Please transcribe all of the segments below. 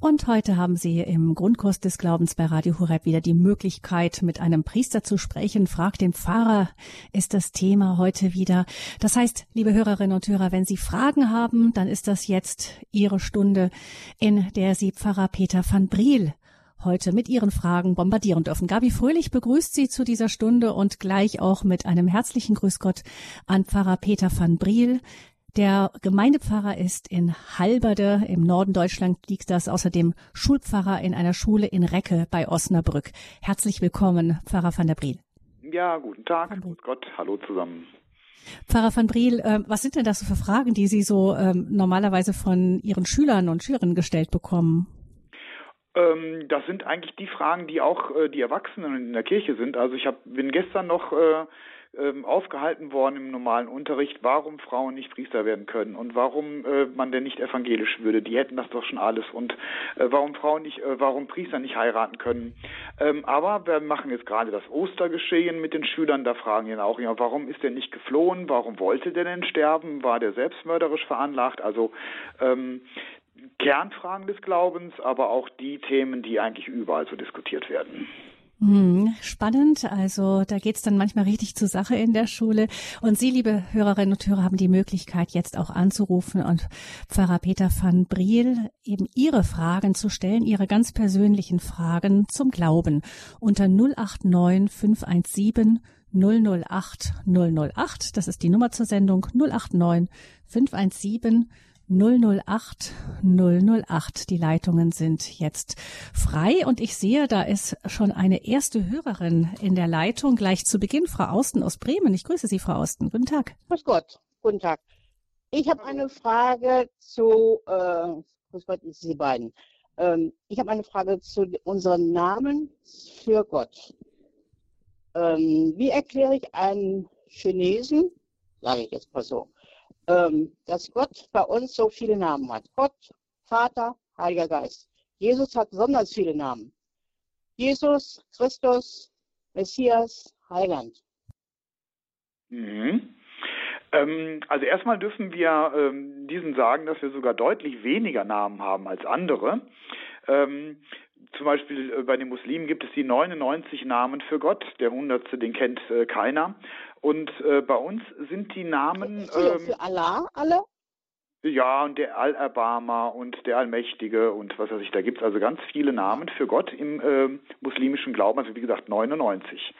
Und heute haben Sie im Grundkurs des Glaubens bei Radio Horeb wieder die Möglichkeit, mit einem Priester zu sprechen. Frag den Pfarrer ist das Thema heute wieder. Das heißt, liebe Hörerinnen und Hörer, wenn Sie Fragen haben, dann ist das jetzt Ihre Stunde, in der Sie Pfarrer Peter van Briel heute mit Ihren Fragen bombardieren dürfen. Gabi Fröhlich begrüßt Sie zu dieser Stunde und gleich auch mit einem herzlichen Grüß Gott an Pfarrer Peter van Briel. Der Gemeindepfarrer ist in Halberde im Norden Deutschland liegt das, außerdem Schulpfarrer in einer Schule in Recke bei Osnabrück. Herzlich willkommen, Pfarrer van der Briel. Ja, guten Tag, grüß Gott, hallo zusammen. Pfarrer van Briel, äh, was sind denn das für Fragen, die Sie so ähm, normalerweise von Ihren Schülern und Schülerinnen gestellt bekommen? Ähm, das sind eigentlich die Fragen, die auch äh, die Erwachsenen in der Kirche sind. Also ich hab, bin gestern noch äh, ähm, aufgehalten worden im normalen Unterricht, warum Frauen nicht Priester werden können und warum äh, man denn nicht evangelisch würde. Die hätten das doch schon alles und äh, warum Frauen nicht, äh, warum Priester nicht heiraten können. Ähm, aber wir machen jetzt gerade das Ostergeschehen mit den Schülern. Da fragen ihn auch, ja, warum ist der nicht geflohen? Warum wollte der denn sterben? War der selbstmörderisch veranlagt? Also ähm, Kernfragen des Glaubens, aber auch die Themen, die eigentlich überall so diskutiert werden. Hm, spannend. Also da geht's dann manchmal richtig zur Sache in der Schule. Und Sie, liebe Hörerinnen und Hörer, haben die Möglichkeit, jetzt auch anzurufen und Pfarrer Peter van Briel eben Ihre Fragen zu stellen, Ihre ganz persönlichen Fragen zum Glauben unter 089 517 008 008. Das ist die Nummer zur Sendung 089 517 008 008. Die Leitungen sind jetzt frei und ich sehe, da ist schon eine erste Hörerin in der Leitung. Gleich zu Beginn, Frau Austen aus Bremen. Ich grüße Sie, Frau Austen. Guten Tag. Grüß Gott. Guten Tag. Ich habe eine Frage zu, äh, grüß Gott, Sie beiden. Ähm, ich habe eine Frage zu unseren Namen für Gott. Ähm, wie erkläre ich einen Chinesen, sage ich jetzt mal so, ähm, dass Gott bei uns so viele Namen hat. Gott, Vater, Heiliger Geist. Jesus hat besonders viele Namen. Jesus, Christus, Messias, Heiland. Mhm. Ähm, also erstmal dürfen wir ähm, diesen sagen, dass wir sogar deutlich weniger Namen haben als andere. Ähm, zum Beispiel äh, bei den Muslimen gibt es die 99 Namen für Gott. Der hundertste, den kennt äh, keiner. Und äh, bei uns sind die Namen. Für, ähm, für Allah alle? Ja, und der Allerbarmer und der Allmächtige und was weiß ich, da gibt es also ganz viele Namen für Gott im äh, muslimischen Glauben, also wie gesagt 99.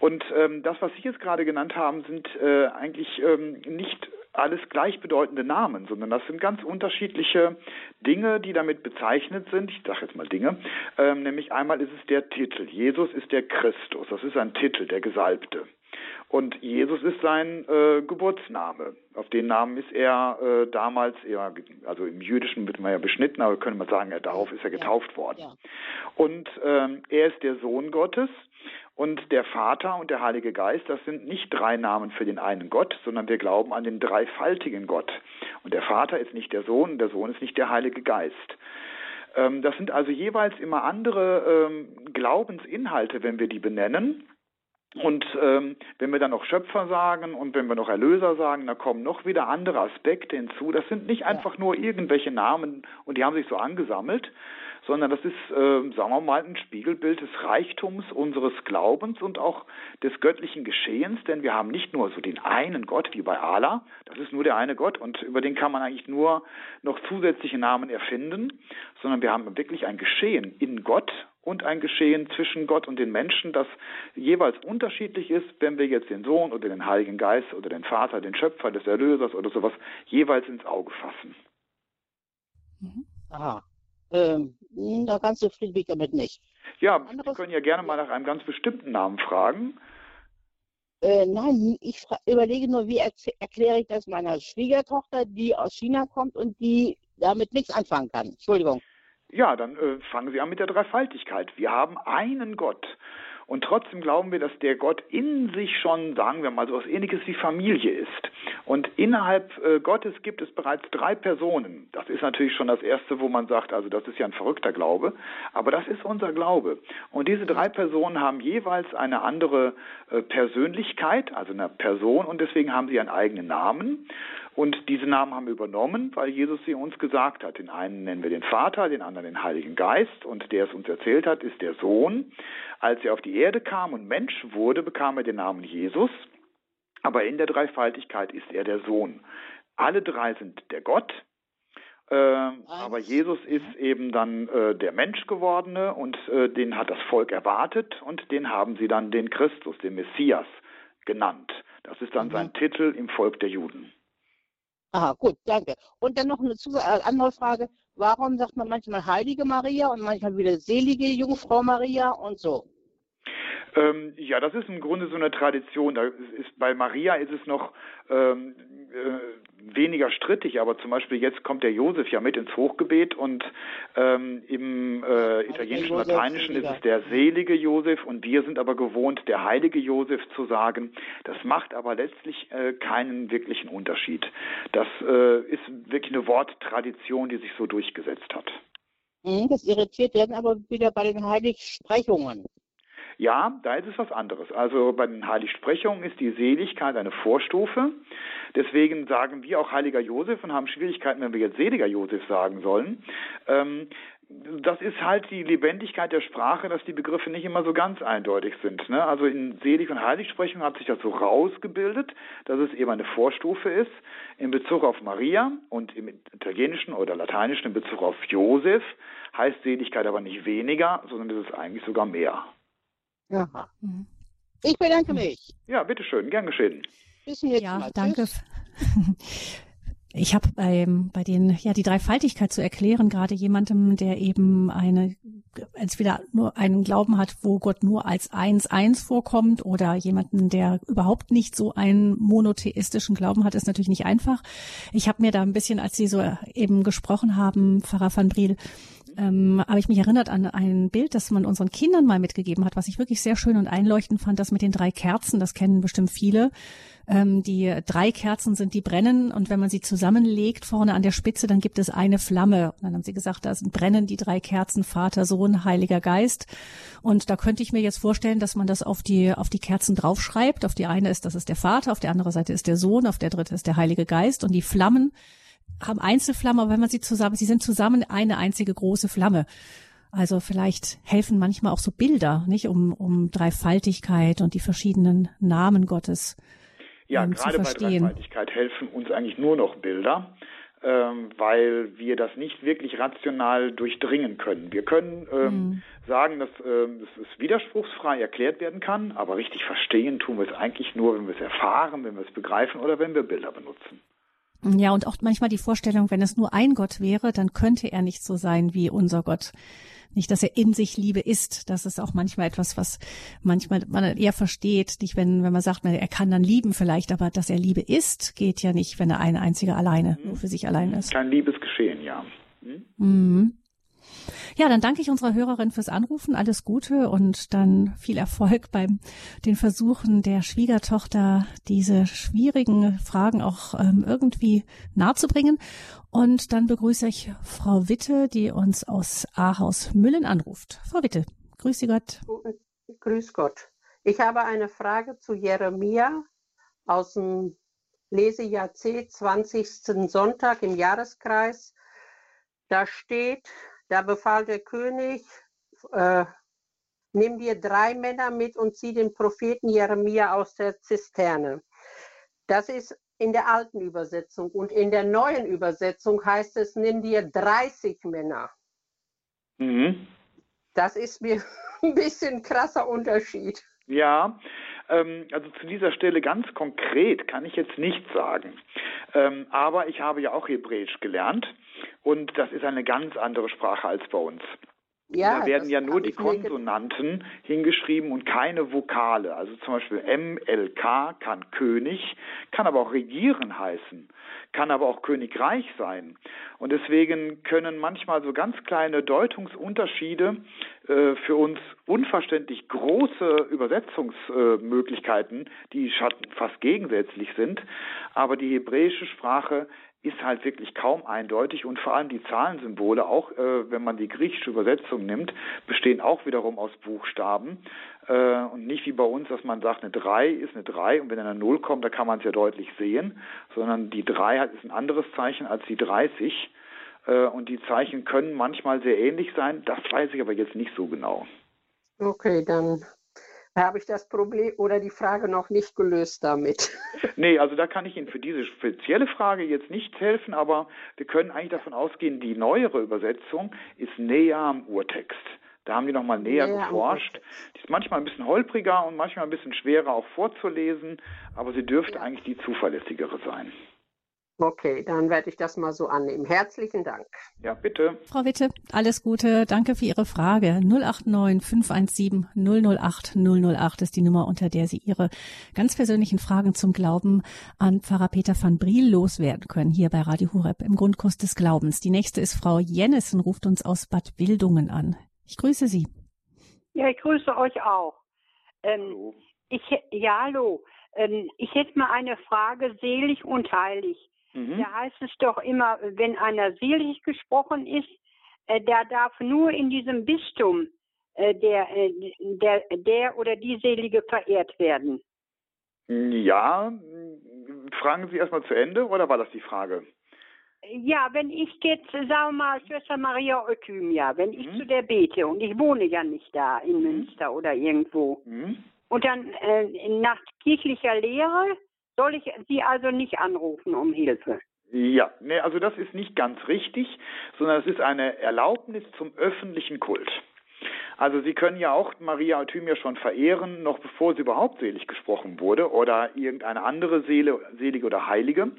Und ähm, das, was Sie jetzt gerade genannt haben, sind äh, eigentlich ähm, nicht alles gleichbedeutende Namen, sondern das sind ganz unterschiedliche Dinge, die damit bezeichnet sind. Ich sage jetzt mal Dinge. Ähm, nämlich einmal ist es der Titel. Jesus ist der Christus. Das ist ein Titel, der Gesalbte. Und Jesus ist sein äh, Geburtsname. Auf den Namen ist er äh, damals, eher, also im Jüdischen wird man ja beschnitten, aber können wir sagen, er, darauf ist er getauft ja, worden. Ja. Und ähm, er ist der Sohn Gottes und der Vater und der Heilige Geist, das sind nicht drei Namen für den einen Gott, sondern wir glauben an den dreifaltigen Gott. Und der Vater ist nicht der Sohn, der Sohn ist nicht der Heilige Geist. Ähm, das sind also jeweils immer andere ähm, Glaubensinhalte, wenn wir die benennen. Und ähm, wenn wir dann noch Schöpfer sagen und wenn wir noch Erlöser sagen, da kommen noch wieder andere Aspekte hinzu. Das sind nicht einfach nur irgendwelche Namen und die haben sich so angesammelt, sondern das ist, äh, sagen wir mal, ein Spiegelbild des Reichtums unseres Glaubens und auch des göttlichen Geschehens, denn wir haben nicht nur so den einen Gott wie bei Allah, das ist nur der eine Gott und über den kann man eigentlich nur noch zusätzliche Namen erfinden, sondern wir haben wirklich ein Geschehen in Gott und ein Geschehen zwischen Gott und den Menschen, das jeweils unterschiedlich ist, wenn wir jetzt den Sohn oder den Heiligen Geist oder den Vater, den Schöpfer des Erlösers oder sowas jeweils ins Auge fassen. Mhm. Aha. Ähm, da ganz zufrieden bin ich damit nicht. Ja, Anderes Sie können ja gerne mal nach einem ganz bestimmten Namen fragen. Äh, nein, ich überlege nur, wie erkläre ich das meiner Schwiegertochter, die aus China kommt und die damit nichts anfangen kann. Entschuldigung. Ja, dann äh, fangen Sie an mit der Dreifaltigkeit. Wir haben einen Gott. Und trotzdem glauben wir, dass der Gott in sich schon, sagen wir mal, so etwas ähnliches wie Familie ist. Und innerhalb äh, Gottes gibt es bereits drei Personen. Das ist natürlich schon das Erste, wo man sagt, also das ist ja ein verrückter Glaube. Aber das ist unser Glaube. Und diese drei Personen haben jeweils eine andere äh, Persönlichkeit, also eine Person, und deswegen haben sie einen eigenen Namen. Und diese Namen haben wir übernommen, weil Jesus sie uns gesagt hat. Den einen nennen wir den Vater, den anderen den Heiligen Geist. Und der es uns erzählt hat, ist der Sohn. Als er auf die Erde kam und Mensch wurde, bekam er den Namen Jesus. Aber in der Dreifaltigkeit ist er der Sohn. Alle drei sind der Gott, äh, aber Jesus ist eben dann äh, der Mensch gewordene und äh, den hat das Volk erwartet und den haben sie dann den Christus, den Messias genannt. Das ist dann mhm. sein Titel im Volk der Juden. Aha, gut, danke. Und dann noch eine äh, andere Frage. Warum sagt man manchmal Heilige Maria und manchmal wieder Selige Jungfrau Maria und so? Ähm, ja, das ist im Grunde so eine Tradition. Da ist, bei Maria ist es noch ähm, äh, weniger strittig, aber zum Beispiel jetzt kommt der Josef ja mit ins Hochgebet und ähm, im äh, italienischen, lateinischen ist es der selige Josef und wir sind aber gewohnt, der heilige Josef zu sagen. Das macht aber letztlich äh, keinen wirklichen Unterschied. Das äh, ist wirklich eine Worttradition, die sich so durchgesetzt hat. Das irritiert dann aber wieder bei den Heiligsprechungen. Ja, da ist es was anderes. Also bei den Heiligsprechungen ist die Seligkeit eine Vorstufe. Deswegen sagen wir auch Heiliger Josef und haben Schwierigkeiten, wenn wir jetzt Seliger Josef sagen sollen. Ähm, das ist halt die Lebendigkeit der Sprache, dass die Begriffe nicht immer so ganz eindeutig sind. Ne? Also in Selig- und Heiligsprechung hat sich das so rausgebildet, dass es eben eine Vorstufe ist in Bezug auf Maria und im Italienischen oder Lateinischen in Bezug auf Josef heißt Seligkeit aber nicht weniger, sondern es ist eigentlich sogar mehr. Aha. Mhm. Ich bedanke mich. Ja, bitteschön, gern geschehen. Bis nächsten ja, Mal. Danke. Ich habe bei, bei den, ja, die Dreifaltigkeit zu erklären, gerade jemandem, der eben eine, entweder nur einen Glauben hat, wo Gott nur als eins, eins vorkommt oder jemanden, der überhaupt nicht so einen monotheistischen Glauben hat, ist natürlich nicht einfach. Ich habe mir da ein bisschen, als Sie so eben gesprochen haben, Pfarrer van Briel, ähm, habe ich mich erinnert an ein Bild, das man unseren Kindern mal mitgegeben hat, was ich wirklich sehr schön und einleuchtend fand, das mit den drei Kerzen, das kennen bestimmt viele. Ähm, die drei Kerzen sind, die brennen und wenn man sie zusammenlegt vorne an der Spitze, dann gibt es eine Flamme. Und dann haben sie gesagt, da brennen die drei Kerzen, Vater, Sohn, Heiliger Geist. Und da könnte ich mir jetzt vorstellen, dass man das auf die, auf die Kerzen draufschreibt. Auf die eine ist, das ist der Vater, auf der anderen Seite ist der Sohn, auf der dritte ist der Heilige Geist. Und die Flammen haben Einzelflammen, aber wenn man sie zusammen, sie sind zusammen eine einzige große Flamme. Also vielleicht helfen manchmal auch so Bilder, nicht um, um Dreifaltigkeit und die verschiedenen Namen Gottes. Ja, ähm, gerade bei Dreifaltigkeit helfen uns eigentlich nur noch Bilder, ähm, weil wir das nicht wirklich rational durchdringen können. Wir können ähm, mhm. sagen, dass ähm, es widerspruchsfrei erklärt werden kann, aber richtig verstehen tun wir es eigentlich nur, wenn wir es erfahren, wenn wir es begreifen oder wenn wir Bilder benutzen. Ja, und auch manchmal die Vorstellung, wenn es nur ein Gott wäre, dann könnte er nicht so sein wie unser Gott. Nicht, dass er in sich Liebe ist. Das ist auch manchmal etwas, was manchmal man eher versteht. Nicht, wenn, wenn man sagt, er kann dann lieben vielleicht, aber dass er Liebe ist, geht ja nicht, wenn er ein einziger alleine, nur für sich allein ist. Kein Liebesgeschehen, ja. Hm? Mhm. Ja, dann danke ich unserer Hörerin fürs Anrufen. Alles Gute und dann viel Erfolg beim den Versuchen der Schwiegertochter, diese schwierigen Fragen auch ähm, irgendwie nahezubringen. Und dann begrüße ich Frau Witte, die uns aus Ahaus Müllen anruft. Frau Witte, grüß Sie Gott. Grüß Gott. Ich habe eine Frage zu Jeremia aus dem Lesejahr C, 20. Sonntag im Jahreskreis. Da steht, da befahl der König, äh, nimm dir drei Männer mit und zieh den Propheten Jeremia aus der Zisterne. Das ist in der alten Übersetzung. Und in der neuen Übersetzung heißt es, nimm dir 30 Männer. Mhm. Das ist mir ein bisschen krasser Unterschied. Ja, ähm, also zu dieser Stelle ganz konkret kann ich jetzt nichts sagen. Ähm, aber ich habe ja auch Hebräisch gelernt und das ist eine ganz andere Sprache als bei uns. Ja, da werden ja nur die Konsonanten hingeschrieben und keine Vokale. Also zum Beispiel MLK kann König, kann aber auch regieren heißen, kann aber auch Königreich sein. Und deswegen können manchmal so ganz kleine Deutungsunterschiede für uns unverständlich große Übersetzungsmöglichkeiten, die fast gegensätzlich sind. Aber die hebräische Sprache ist halt wirklich kaum eindeutig und vor allem die Zahlensymbole, auch äh, wenn man die griechische Übersetzung nimmt, bestehen auch wiederum aus Buchstaben äh, und nicht wie bei uns, dass man sagt, eine 3 ist eine 3 und wenn eine 0 kommt, da kann man es ja deutlich sehen, sondern die 3 ist ein anderes Zeichen als die 30 äh, und die Zeichen können manchmal sehr ähnlich sein, das weiß ich aber jetzt nicht so genau. Okay, dann habe ich das Problem oder die Frage noch nicht gelöst damit. Nee, also da kann ich Ihnen für diese spezielle Frage jetzt nicht helfen, aber wir können eigentlich davon ausgehen, die neuere Übersetzung ist näher am Urtext. Da haben die nochmal näher ja, geforscht. Die ist manchmal ein bisschen holpriger und manchmal ein bisschen schwerer auch vorzulesen, aber sie dürfte ja. eigentlich die zuverlässigere sein. Okay, dann werde ich das mal so annehmen. Herzlichen Dank. Ja, bitte. Frau Witte, alles Gute. Danke für Ihre Frage. 089 517 008 008 ist die Nummer, unter der Sie Ihre ganz persönlichen Fragen zum Glauben an Pfarrer Peter van Briel loswerden können, hier bei Radio Hureb im Grundkurs des Glaubens. Die nächste ist Frau Jennissen, ruft uns aus Bad Wildungen an. Ich grüße Sie. Ja, ich grüße euch auch. Ähm, hallo. Ich, ja, hallo. Ähm, ich hätte mal eine Frage, selig und heilig. Mhm. Da heißt es doch immer, wenn einer selig gesprochen ist, äh, der darf nur in diesem Bistum äh, der, äh, der, der oder die Selige verehrt werden. Ja, fragen Sie erstmal zu Ende oder war das die Frage? Ja, wenn ich jetzt, sagen wir mal, Schwester Maria Euthymia, wenn ich mhm. zu der bete und ich wohne ja nicht da in mhm. Münster oder irgendwo, mhm. und dann äh, nach kirchlicher Lehre soll ich Sie also nicht anrufen um Hilfe? Ja, nee, also das ist nicht ganz richtig, sondern es ist eine Erlaubnis zum öffentlichen Kult. Also Sie können ja auch Maria Euthymia schon verehren, noch bevor sie überhaupt selig gesprochen wurde oder irgendeine andere Seele, Selige oder Heilige.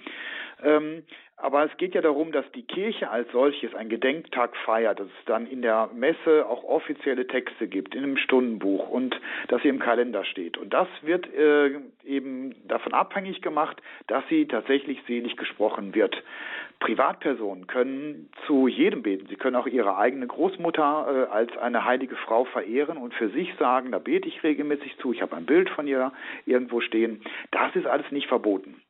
Ähm, aber es geht ja darum, dass die Kirche als solches einen Gedenktag feiert, dass es dann in der Messe auch offizielle Texte gibt, in einem Stundenbuch und dass sie im Kalender steht. Und das wird äh, eben davon abhängig gemacht, dass sie tatsächlich selig gesprochen wird. Privatpersonen können zu jedem beten. Sie können auch ihre eigene Großmutter äh, als eine heilige Frau verehren und für sich sagen, da bete ich regelmäßig zu, ich habe ein Bild von ihr irgendwo stehen. Das ist alles nicht verboten.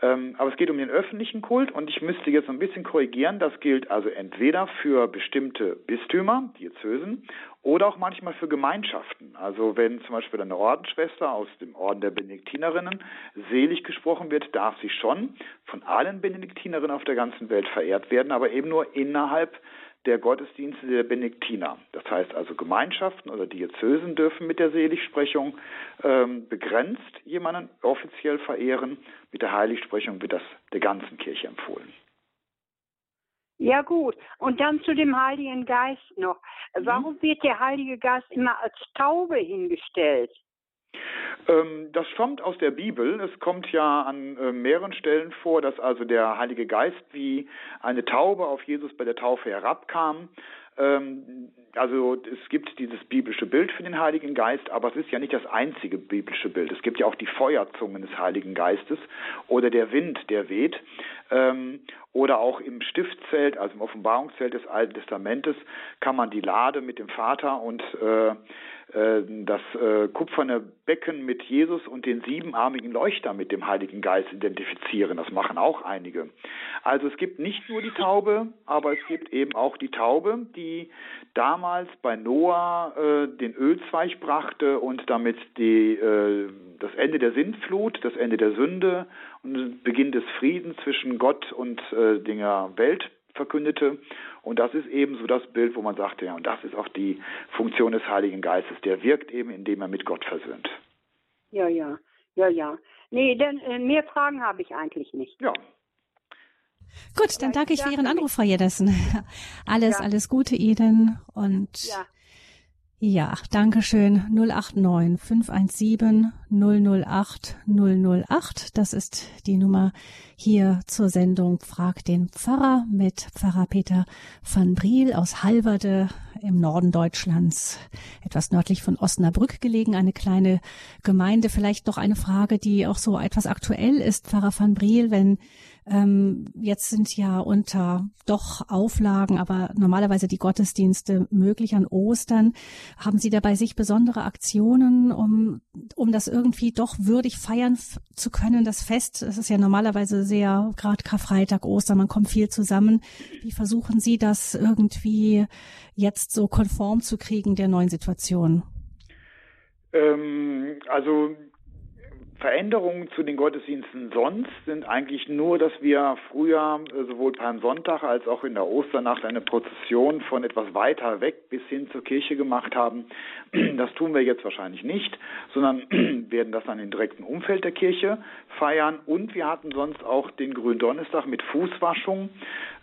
Ähm, aber es geht um den öffentlichen Kult und ich müsste jetzt ein bisschen korrigieren. Das gilt also entweder für bestimmte Bistümer, Diözesen, oder auch manchmal für Gemeinschaften. Also wenn zum Beispiel eine Ordensschwester aus dem Orden der Benediktinerinnen selig gesprochen wird, darf sie schon von allen Benediktinerinnen auf der ganzen Welt verehrt werden, aber eben nur innerhalb der Gottesdienste der Benediktiner. Das heißt also Gemeinschaften oder Diözesen dürfen mit der Seligsprechung ähm, begrenzt jemanden offiziell verehren. Mit der Heiligsprechung wird das der ganzen Kirche empfohlen. Ja gut, und dann zu dem Heiligen Geist noch. Mhm. Warum wird der Heilige Geist immer als Taube hingestellt? Ähm, das stammt aus der Bibel. Es kommt ja an äh, mehreren Stellen vor, dass also der Heilige Geist wie eine Taube auf Jesus bei der Taufe herabkam. Ähm, also es gibt dieses biblische Bild für den Heiligen Geist, aber es ist ja nicht das einzige biblische Bild. Es gibt ja auch die Feuerzungen des Heiligen Geistes oder der Wind, der weht. Ähm, oder auch im Stiftzelt, also im Offenbarungszelt des Alten Testamentes, kann man die Lade mit dem Vater und äh, das äh, kupferne Becken mit Jesus und den siebenarmigen Leuchter mit dem Heiligen Geist identifizieren. Das machen auch einige. Also es gibt nicht nur die Taube, aber es gibt eben auch die Taube, die damals bei Noah äh, den Ölzweig brachte und damit die, äh, das Ende der Sintflut, das Ende der Sünde und Beginn des Friedens zwischen Gott und äh, der Welt verkündete. Und das ist eben so das Bild, wo man sagte, ja, und das ist auch die Funktion des Heiligen Geistes. Der wirkt eben, indem er mit Gott versöhnt. Ja, ja, ja, ja. Nee, denn äh, mehr Fragen habe ich eigentlich nicht. Ja. Gut, dann danke ich für Ihren Anruf, Frau Jedessen. Alles, ja. alles Gute Ihnen und ja. Ja, danke schön. 089 517 008 008. Das ist die Nummer hier zur Sendung Frag den Pfarrer mit Pfarrer Peter van Briel aus Halverde im Norden Deutschlands, etwas nördlich von Osnabrück gelegen, eine kleine Gemeinde. Vielleicht noch eine Frage, die auch so etwas aktuell ist, Pfarrer van Briel, wenn Ähm, jetzt sind ja unter doch Auflagen, aber normalerweise die Gottesdienste möglich an Ostern. Haben Sie da bei sich besondere Aktionen, um, um das irgendwie doch würdig feiern zu können, das Fest? Es ist ja normalerweise sehr, gerade Karfreitag, Ostern, man kommt viel zusammen. Wie versuchen Sie das irgendwie jetzt so konform zu kriegen der neuen Situation? Ähm, also Veränderungen zu den Gottesdiensten sonst sind eigentlich nur, dass wir früher äh, sowohl beim Sonntag als auch in der Osternacht eine Prozession von etwas weiter weg bis hin zur Kirche gemacht haben. Das tun wir jetzt wahrscheinlich nicht, sondern werden das dann im direkten Umfeld der Kirche feiern. Und wir hatten sonst auch den Gründonnerstag mit Fußwaschung.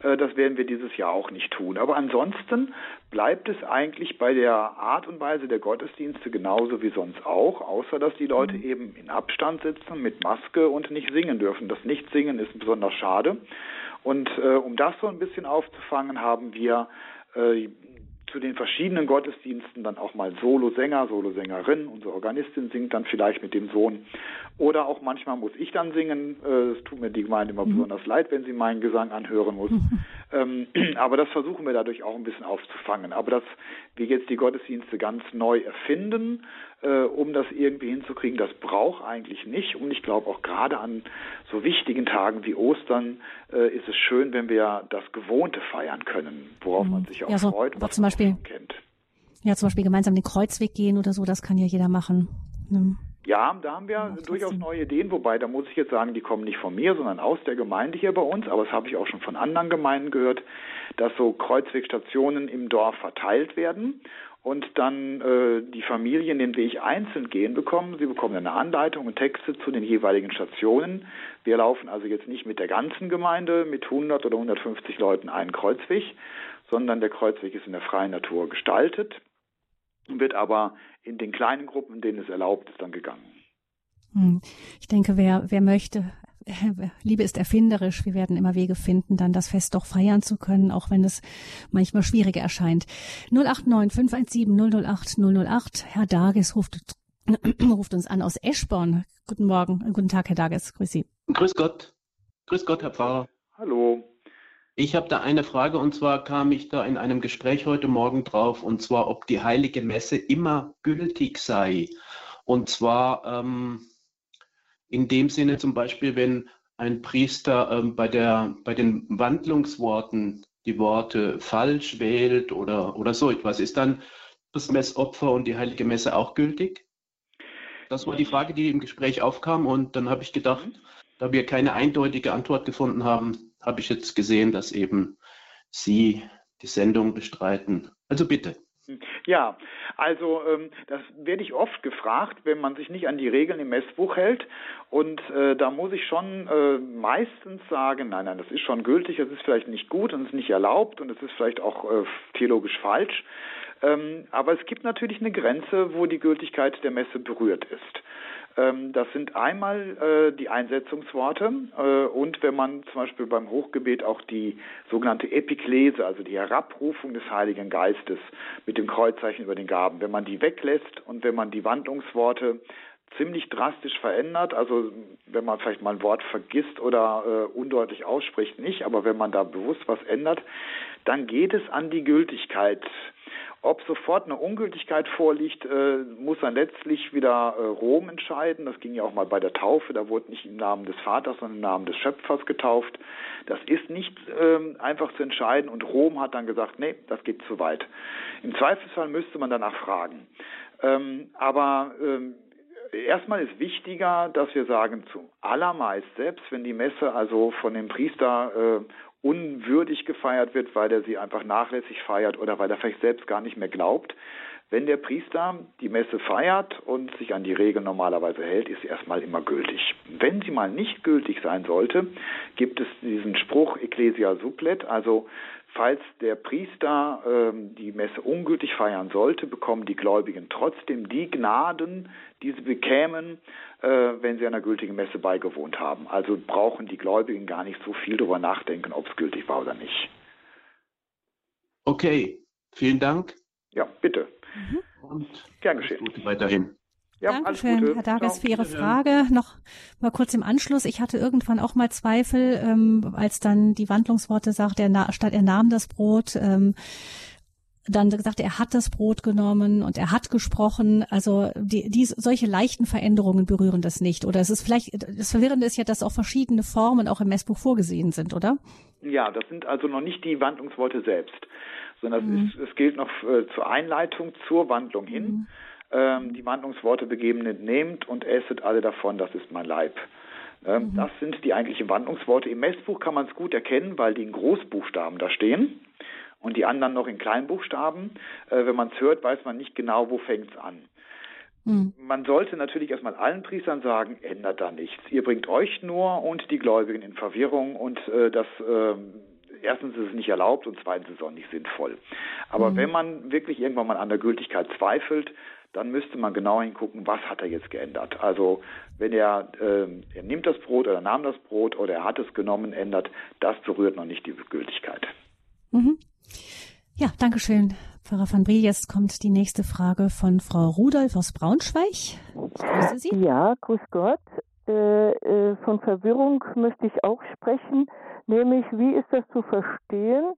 Äh, das werden wir dieses Jahr auch nicht tun. Aber ansonsten bleibt es eigentlich bei der Art und Weise der Gottesdienste genauso wie sonst auch, außer dass die Leute mhm. eben in Abstand sitzen mit Maske und nicht singen dürfen. Das Nichtsingen ist besonders schade. Und äh, um das so ein bisschen aufzufangen, haben wir äh, zu den verschiedenen Gottesdiensten dann auch mal Solosänger, Solosängerin. Unsere Organistin singt dann vielleicht mit dem Sohn. Oder auch manchmal muss ich dann singen. Äh, es tut mir die Gemeinde immer mhm. besonders leid, wenn sie meinen Gesang anhören muss. Mhm. Ähm, aber das versuchen wir dadurch auch ein bisschen aufzufangen. Aber dass wir jetzt die Gottesdienste ganz neu erfinden, äh, um das irgendwie hinzukriegen, das braucht eigentlich nicht. Und ich glaube auch gerade an so wichtigen Tagen wie Ostern äh, ist es schön, wenn wir das Gewohnte feiern können, worauf mhm. man sich auch ja, so, freut und was zum Beispiel, kennt. Ja, zum Beispiel gemeinsam den Kreuzweg gehen oder so, das kann ja jeder machen. Mhm. Ja, da haben wir durchaus neue Ideen, wobei da muss ich jetzt sagen, die kommen nicht von mir, sondern aus der Gemeinde hier bei uns, aber das habe ich auch schon von anderen Gemeinden gehört, dass so Kreuzwegstationen im Dorf verteilt werden und dann äh, die Familien den Weg einzeln gehen bekommen. Sie bekommen eine Anleitung und Texte zu den jeweiligen Stationen. Wir laufen also jetzt nicht mit der ganzen Gemeinde mit 100 oder 150 Leuten einen Kreuzweg, sondern der Kreuzweg ist in der freien Natur gestaltet, wird aber in den kleinen Gruppen, denen es erlaubt ist, dann gegangen. Hm. Ich denke, wer, wer möchte, Liebe ist erfinderisch. Wir werden immer Wege finden, dann das Fest doch feiern zu können, auch wenn es manchmal schwieriger erscheint. 089 517 008 008. Herr Dages ruft, ruft uns an aus Eschborn. Guten Morgen, guten Tag, Herr Dages. Grüß Sie. Grüß Gott. Grüß Gott, Herr Pfarrer. Hallo. Ich habe da eine Frage und zwar kam ich da in einem Gespräch heute Morgen drauf und zwar, ob die heilige Messe immer gültig sei. Und zwar ähm, in dem Sinne zum Beispiel, wenn ein Priester ähm, bei, der, bei den Wandlungsworten die Worte falsch wählt oder, oder so etwas, ist dann das Messopfer und die heilige Messe auch gültig? Das war die Frage, die im Gespräch aufkam und dann habe ich gedacht, da wir keine eindeutige Antwort gefunden haben, habe ich jetzt gesehen, dass eben Sie die Sendung bestreiten. Also bitte. Ja, also ähm, das werde ich oft gefragt, wenn man sich nicht an die Regeln im Messbuch hält. Und äh, da muss ich schon äh, meistens sagen, nein, nein, das ist schon gültig, es ist vielleicht nicht gut und es ist nicht erlaubt und es ist vielleicht auch äh, theologisch falsch. Ähm, aber es gibt natürlich eine Grenze, wo die Gültigkeit der Messe berührt ist. Ähm, das sind einmal äh, die Einsetzungsworte äh, und wenn man zum Beispiel beim Hochgebet auch die sogenannte Epiklese, also die Herabrufung des Heiligen Geistes mit dem Kreuzzeichen über den Gaben, wenn man die weglässt und wenn man die Wandlungsworte ziemlich drastisch verändert. Also wenn man vielleicht mal ein Wort vergisst oder äh, undeutlich ausspricht, nicht, aber wenn man da bewusst was ändert, dann geht es an die Gültigkeit ob sofort eine Ungültigkeit vorliegt, äh, muss dann letztlich wieder äh, Rom entscheiden. Das ging ja auch mal bei der Taufe. Da wurde nicht im Namen des Vaters, sondern im Namen des Schöpfers getauft. Das ist nicht ähm, einfach zu entscheiden. Und Rom hat dann gesagt, nee, das geht zu weit. Im Zweifelsfall müsste man danach fragen. Ähm, aber ähm, erstmal ist wichtiger, dass wir sagen, zu allermeist, selbst wenn die Messe also von dem Priester äh, unwürdig gefeiert wird, weil er sie einfach nachlässig feiert oder weil er vielleicht selbst gar nicht mehr glaubt. Wenn der Priester die Messe feiert und sich an die Regeln normalerweise hält, ist sie erstmal immer gültig. Wenn sie mal nicht gültig sein sollte, gibt es diesen Spruch Ecclesia supplet, also falls der Priester ähm, die Messe ungültig feiern sollte, bekommen die Gläubigen trotzdem die Gnaden, die sie bekämen, äh, wenn sie einer gültigen Messe beigewohnt haben. Also brauchen die Gläubigen gar nicht so viel darüber nachdenken, ob es gültig war oder nicht. Okay, vielen Dank. Ja, bitte. Mhm. Und Gern geschehen. Gute weiterhin. Ja, Dankeschön, Herr Dages, für Ihre Frage. Noch mal kurz im Anschluss. Ich hatte irgendwann auch mal Zweifel, ähm, als dann die Wandlungsworte sagt, er, statt er nahm das Brot, ähm, dann gesagt, er hat das Brot genommen und er hat gesprochen. Also die, die solche leichten Veränderungen berühren das nicht. Oder es ist vielleicht das Verwirrende ist ja, dass auch verschiedene Formen auch im Messbuch vorgesehen sind, oder? Ja, das sind also noch nicht die Wandlungsworte selbst, sondern mhm. es, ist, es gilt noch äh, zur Einleitung zur Wandlung hin. Mhm. Ähm, die Wandlungsworte begeben nehmt und esset alle davon, das ist mein Leib. Ähm, mhm. Das sind die eigentlichen Wandlungsworte. Im Messbuch kann man es gut erkennen, weil die in Großbuchstaben da stehen und die anderen noch in Kleinbuchstaben. Äh, wenn man es hört, weiß man nicht genau, wo fängt es an. Mhm. Man sollte natürlich erstmal allen Priestern sagen, ändert da nichts. Ihr bringt euch nur und die Gläubigen in Verwirrung und äh, das äh, erstens ist es nicht erlaubt und zweitens ist es auch nicht sinnvoll. Aber mhm. wenn man wirklich irgendwann mal an der Gültigkeit zweifelt, dann müsste man genau hingucken, was hat er jetzt geändert. Also wenn er, äh, er nimmt das Brot oder nahm das Brot oder er hat es genommen, ändert, das berührt noch nicht die Gültigkeit. Mhm. Ja, danke schön, Pfarrer van Brie. Jetzt kommt die nächste Frage von Frau Rudolf aus Braunschweig. Ich grüße Sie. Ja, grüß Gott. Äh, äh, von Verwirrung möchte ich auch sprechen, nämlich wie ist das zu verstehen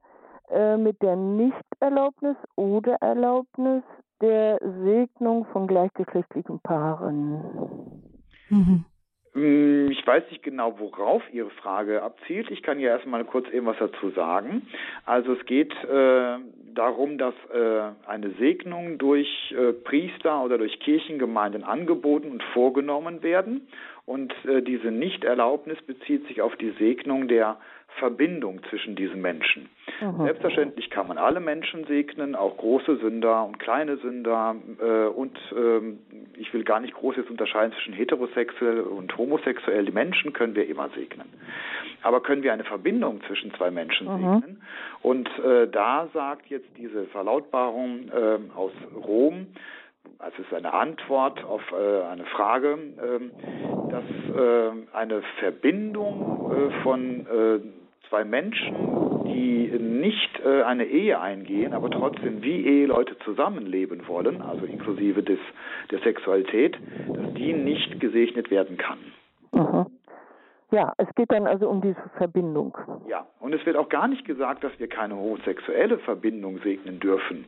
äh, mit der Nichterlaubnis oder Erlaubnis der Segnung von gleichgeschlechtlichen Paaren? Mhm. Hm, ich weiß nicht genau, worauf Ihre Frage abzielt. Ich kann ja erstmal kurz eben was dazu sagen. Also es geht äh, darum, dass äh, eine Segnung durch äh, Priester oder durch Kirchengemeinden angeboten und vorgenommen werden. Und äh, diese Nichterlaubnis bezieht sich auf die Segnung der Verbindung zwischen diesen Menschen. Mhm. Selbstverständlich kann man alle Menschen segnen, auch große Sünder und kleine Sünder. Äh, und ähm, ich will gar nicht groß jetzt unterscheiden zwischen heterosexuell und homosexuell. Die Menschen können wir immer segnen. Aber können wir eine Verbindung zwischen zwei Menschen mhm. segnen? Und äh, da sagt jetzt diese Verlautbarung äh, aus Rom, also es ist eine Antwort auf äh, eine Frage, äh, dass eine Verbindung äh, von äh, zwei Menschen, die nicht äh, eine Ehe eingehen, aber trotzdem wie Eheleute zusammenleben wollen, also inklusive des, der Sexualität, dass die nicht gesegnet werden kann. Mhm. Ja, es geht dann also um diese Verbindung. Ja, und es wird auch gar nicht gesagt, dass wir keine homosexuelle Verbindung segnen dürfen,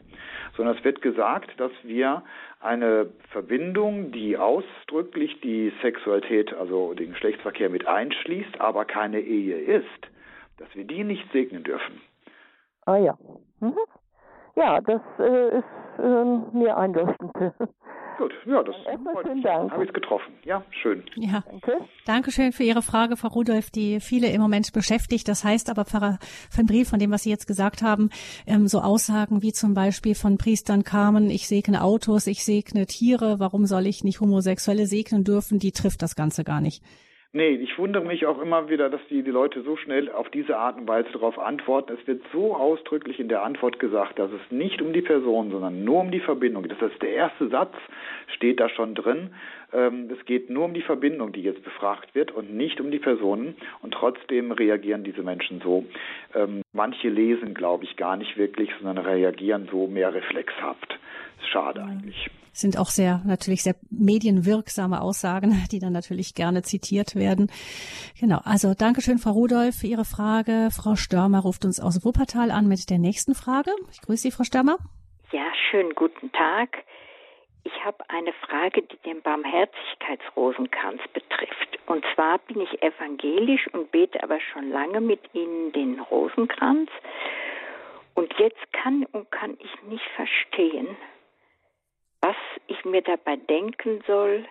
sondern es wird gesagt, dass wir eine Verbindung, die ausdrücklich die Sexualität, also den Geschlechtsverkehr mit einschließt, aber keine Ehe ist, dass wir die nicht segnen dürfen. Ah ja. Mhm. Ja, das äh, ist äh, mir einleuchtend. Gut, ja, das habe ich getroffen. Ja, schön. Ja, Danke. Dankeschön für Ihre Frage, Frau Rudolph, die viele im Moment beschäftigt. Das heißt aber, Pfarrer van Brief, von dem, was Sie jetzt gesagt haben, ähm, so Aussagen wie zum Beispiel von Priestern kamen, ich segne Autos, ich segne Tiere, warum soll ich nicht Homosexuelle segnen dürfen, die trifft das Ganze gar nicht. Nee, ich wundere mich auch immer wieder, dass die, die Leute so schnell auf diese Art und Weise darauf antworten. Es wird so ausdrücklich in der Antwort gesagt, dass es nicht um die Person, sondern nur um die Verbindung geht. Das ist der erste Satz, steht da schon drin. Ähm, es geht nur um die Verbindung, die jetzt befragt wird und nicht um die Personen. Und trotzdem reagieren diese Menschen so. Ähm, manche lesen, glaube ich, gar nicht wirklich, sondern reagieren so mehr reflexhaft. Schade eigentlich sind auch sehr, natürlich sehr medienwirksame Aussagen, die dann natürlich gerne zitiert werden. Genau. Also Dankeschön, Frau Rudolph, für Ihre Frage. Frau Störmer ruft uns aus Wuppertal an mit der nächsten Frage. Ich grüße Sie, Frau Störmer. Ja, schönen guten Tag. Ich habe eine Frage, die den Barmherzigkeitsrosenkranz betrifft. Und zwar bin ich evangelisch und bete aber schon lange mit Ihnen den Rosenkranz. Und jetzt kann und kann ich nicht verstehen, was ich mir dabei denken soll.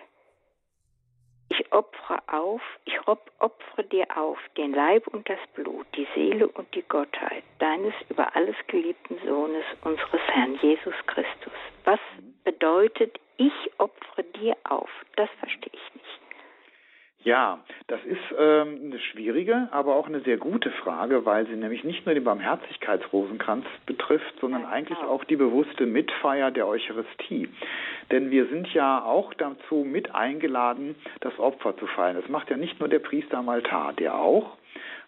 Ich opfere auf, ich opfere dir auf den Leib und das Blut, die Seele und die Gottheit deines über alles geliebten Sohnes, unseres Herrn Jesus Christus. Was bedeutet, ich opfere dir auf? Das verstehe ich nicht. Ja, das ist ähm, eine schwierige, aber auch eine sehr gute Frage, weil sie nämlich nicht nur den Barmherzigkeitsrosenkranz betrifft, sondern eigentlich genau. auch die bewusste Mitfeier der Eucharistie. Denn wir sind ja auch dazu mit eingeladen, das Opfer zu feiern. Das macht ja nicht nur der Priester am Altar, der auch,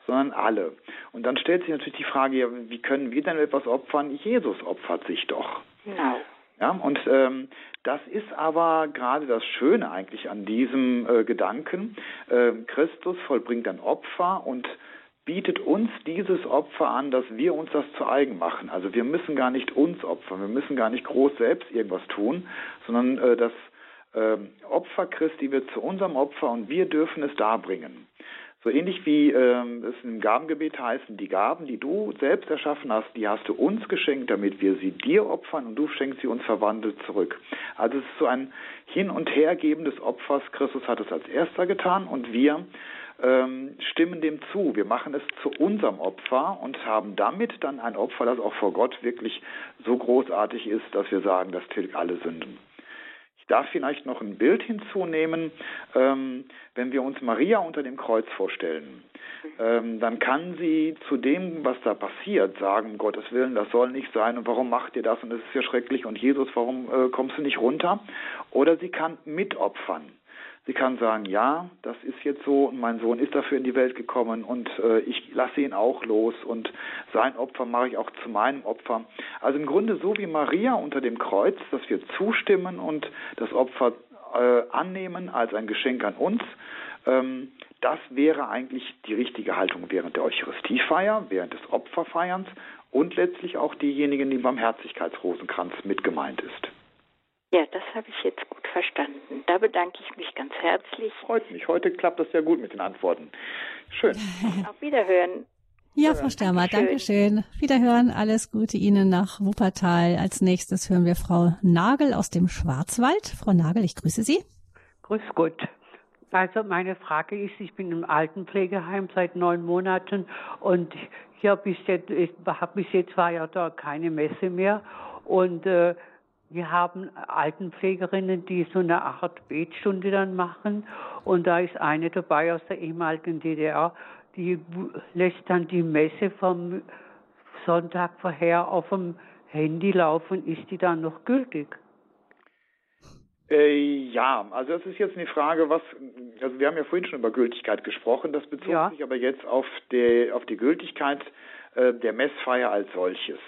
sondern alle. Und dann stellt sich natürlich die Frage, ja, wie können wir denn etwas opfern? Jesus opfert sich doch. Genau. Ja, und ähm, das ist aber gerade das Schöne eigentlich an diesem äh, Gedanken. Äh, Christus vollbringt ein Opfer und bietet uns dieses Opfer an, dass wir uns das zu eigen machen. Also wir müssen gar nicht uns opfern, wir müssen gar nicht groß selbst irgendwas tun, sondern äh, das äh, Opfer Christi wird zu unserem Opfer und wir dürfen es darbringen. So ähnlich wie ähm, es im Gabengebet heißen, die Gaben, die du selbst erschaffen hast, die hast du uns geschenkt, damit wir sie dir opfern und du schenkst sie uns verwandelt zurück. Also es ist so ein Hin- und Hergeben des Opfers. Christus hat es als erster getan und wir ähm, stimmen dem zu. Wir machen es zu unserem Opfer und haben damit dann ein Opfer, das auch vor Gott wirklich so großartig ist, dass wir sagen, das tilgt alle Sünden darf vielleicht noch ein Bild hinzunehmen, ähm, wenn wir uns Maria unter dem Kreuz vorstellen. Ähm, dann kann sie zu dem, was da passiert, sagen, um Gottes Willen, das soll nicht sein und warum macht ihr das und es ist ja schrecklich und Jesus, warum äh, kommst du nicht runter? Oder sie kann mitopfern. Sie kann sagen, ja, das ist jetzt so und mein Sohn ist dafür in die Welt gekommen und äh, ich lasse ihn auch los und sein Opfer mache ich auch zu meinem Opfer. Also im Grunde so wie Maria unter dem Kreuz, dass wir zustimmen und das Opfer äh, annehmen als ein Geschenk an uns. Ähm, das wäre eigentlich die richtige Haltung während der Eucharistiefeier, während des Opferfeierns und letztlich auch diejenigen, die beim Herzlichkeitsrosenkranz mit gemeint ist. Ja, das habe ich jetzt gut verstanden. Da bedanke ich mich ganz herzlich. Freut mich. Heute klappt das ja gut mit den Antworten. Schön. Auf Wiederhören. Ja, Frau Stammer, Dankeschön. Wiederhören. Alles Gute Ihnen nach Wuppertal. Als nächstes hören wir Frau Nagel aus dem Schwarzwald. Frau Nagel, ich grüße Sie. Grüß Gott. Also meine Frage ist, ich bin im Altenpflegeheim seit neun Monaten und ja, bis jetzt, bis jetzt war ja da keine Messe mehr und äh, wir haben Altenpflegerinnen, die so eine Art Betstunde dann machen. Und da ist eine dabei aus der ehemaligen DDR, die lässt dann die Messe vom Sonntag vorher auf dem Handy laufen. Ist die dann noch gültig? Äh, ja, also das ist jetzt eine Frage, was, also wir haben ja vorhin schon über Gültigkeit gesprochen, das bezog ja. sich aber jetzt auf die, auf die Gültigkeit äh, der Messfeier als solches.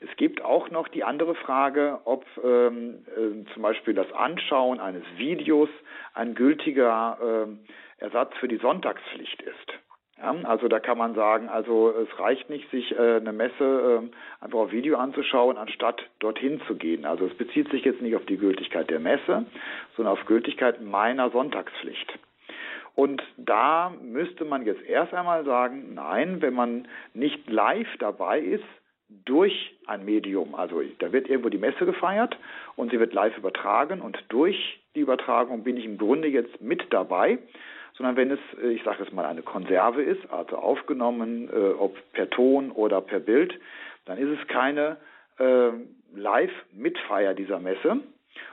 Es gibt auch noch die andere Frage, ob ähm, äh, zum Beispiel das Anschauen eines Videos ein gültiger äh, Ersatz für die Sonntagspflicht ist. Ja, also da kann man sagen, also es reicht nicht, sich äh, eine Messe äh, einfach auf Video anzuschauen, anstatt dorthin zu gehen. Also es bezieht sich jetzt nicht auf die Gültigkeit der Messe, sondern auf Gültigkeit meiner Sonntagspflicht. Und da müsste man jetzt erst einmal sagen, nein, wenn man nicht live dabei ist, durch ein Medium. Also da wird irgendwo die Messe gefeiert und sie wird live übertragen und durch die Übertragung bin ich im Grunde jetzt mit dabei, sondern wenn es, äh, ich sage es mal, eine Konserve ist, also aufgenommen, äh, ob per Ton oder per Bild, dann ist es keine äh, Live-Mitfeier dieser Messe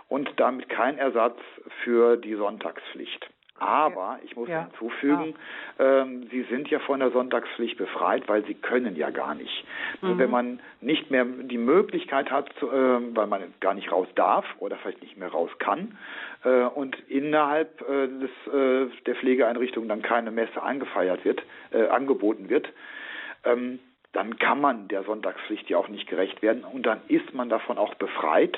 und damit kein Ersatz für die Sonntagspflicht. Aber ich muss ja. hinzufügen, ja. ähm, Sie sind ja von der Sonntagspflicht befreit, weil Sie können ja gar nicht. Mhm. Wenn man nicht mehr die Möglichkeit hat, zu, äh, weil man gar nicht raus darf oder vielleicht nicht mehr raus kann äh, und innerhalb äh, des, äh, der Pflegeeinrichtung dann keine Messe eingefeiert wird, äh, angeboten wird, ähm, dann kann man der Sonntagspflicht ja auch nicht gerecht werden und dann ist man davon auch befreit.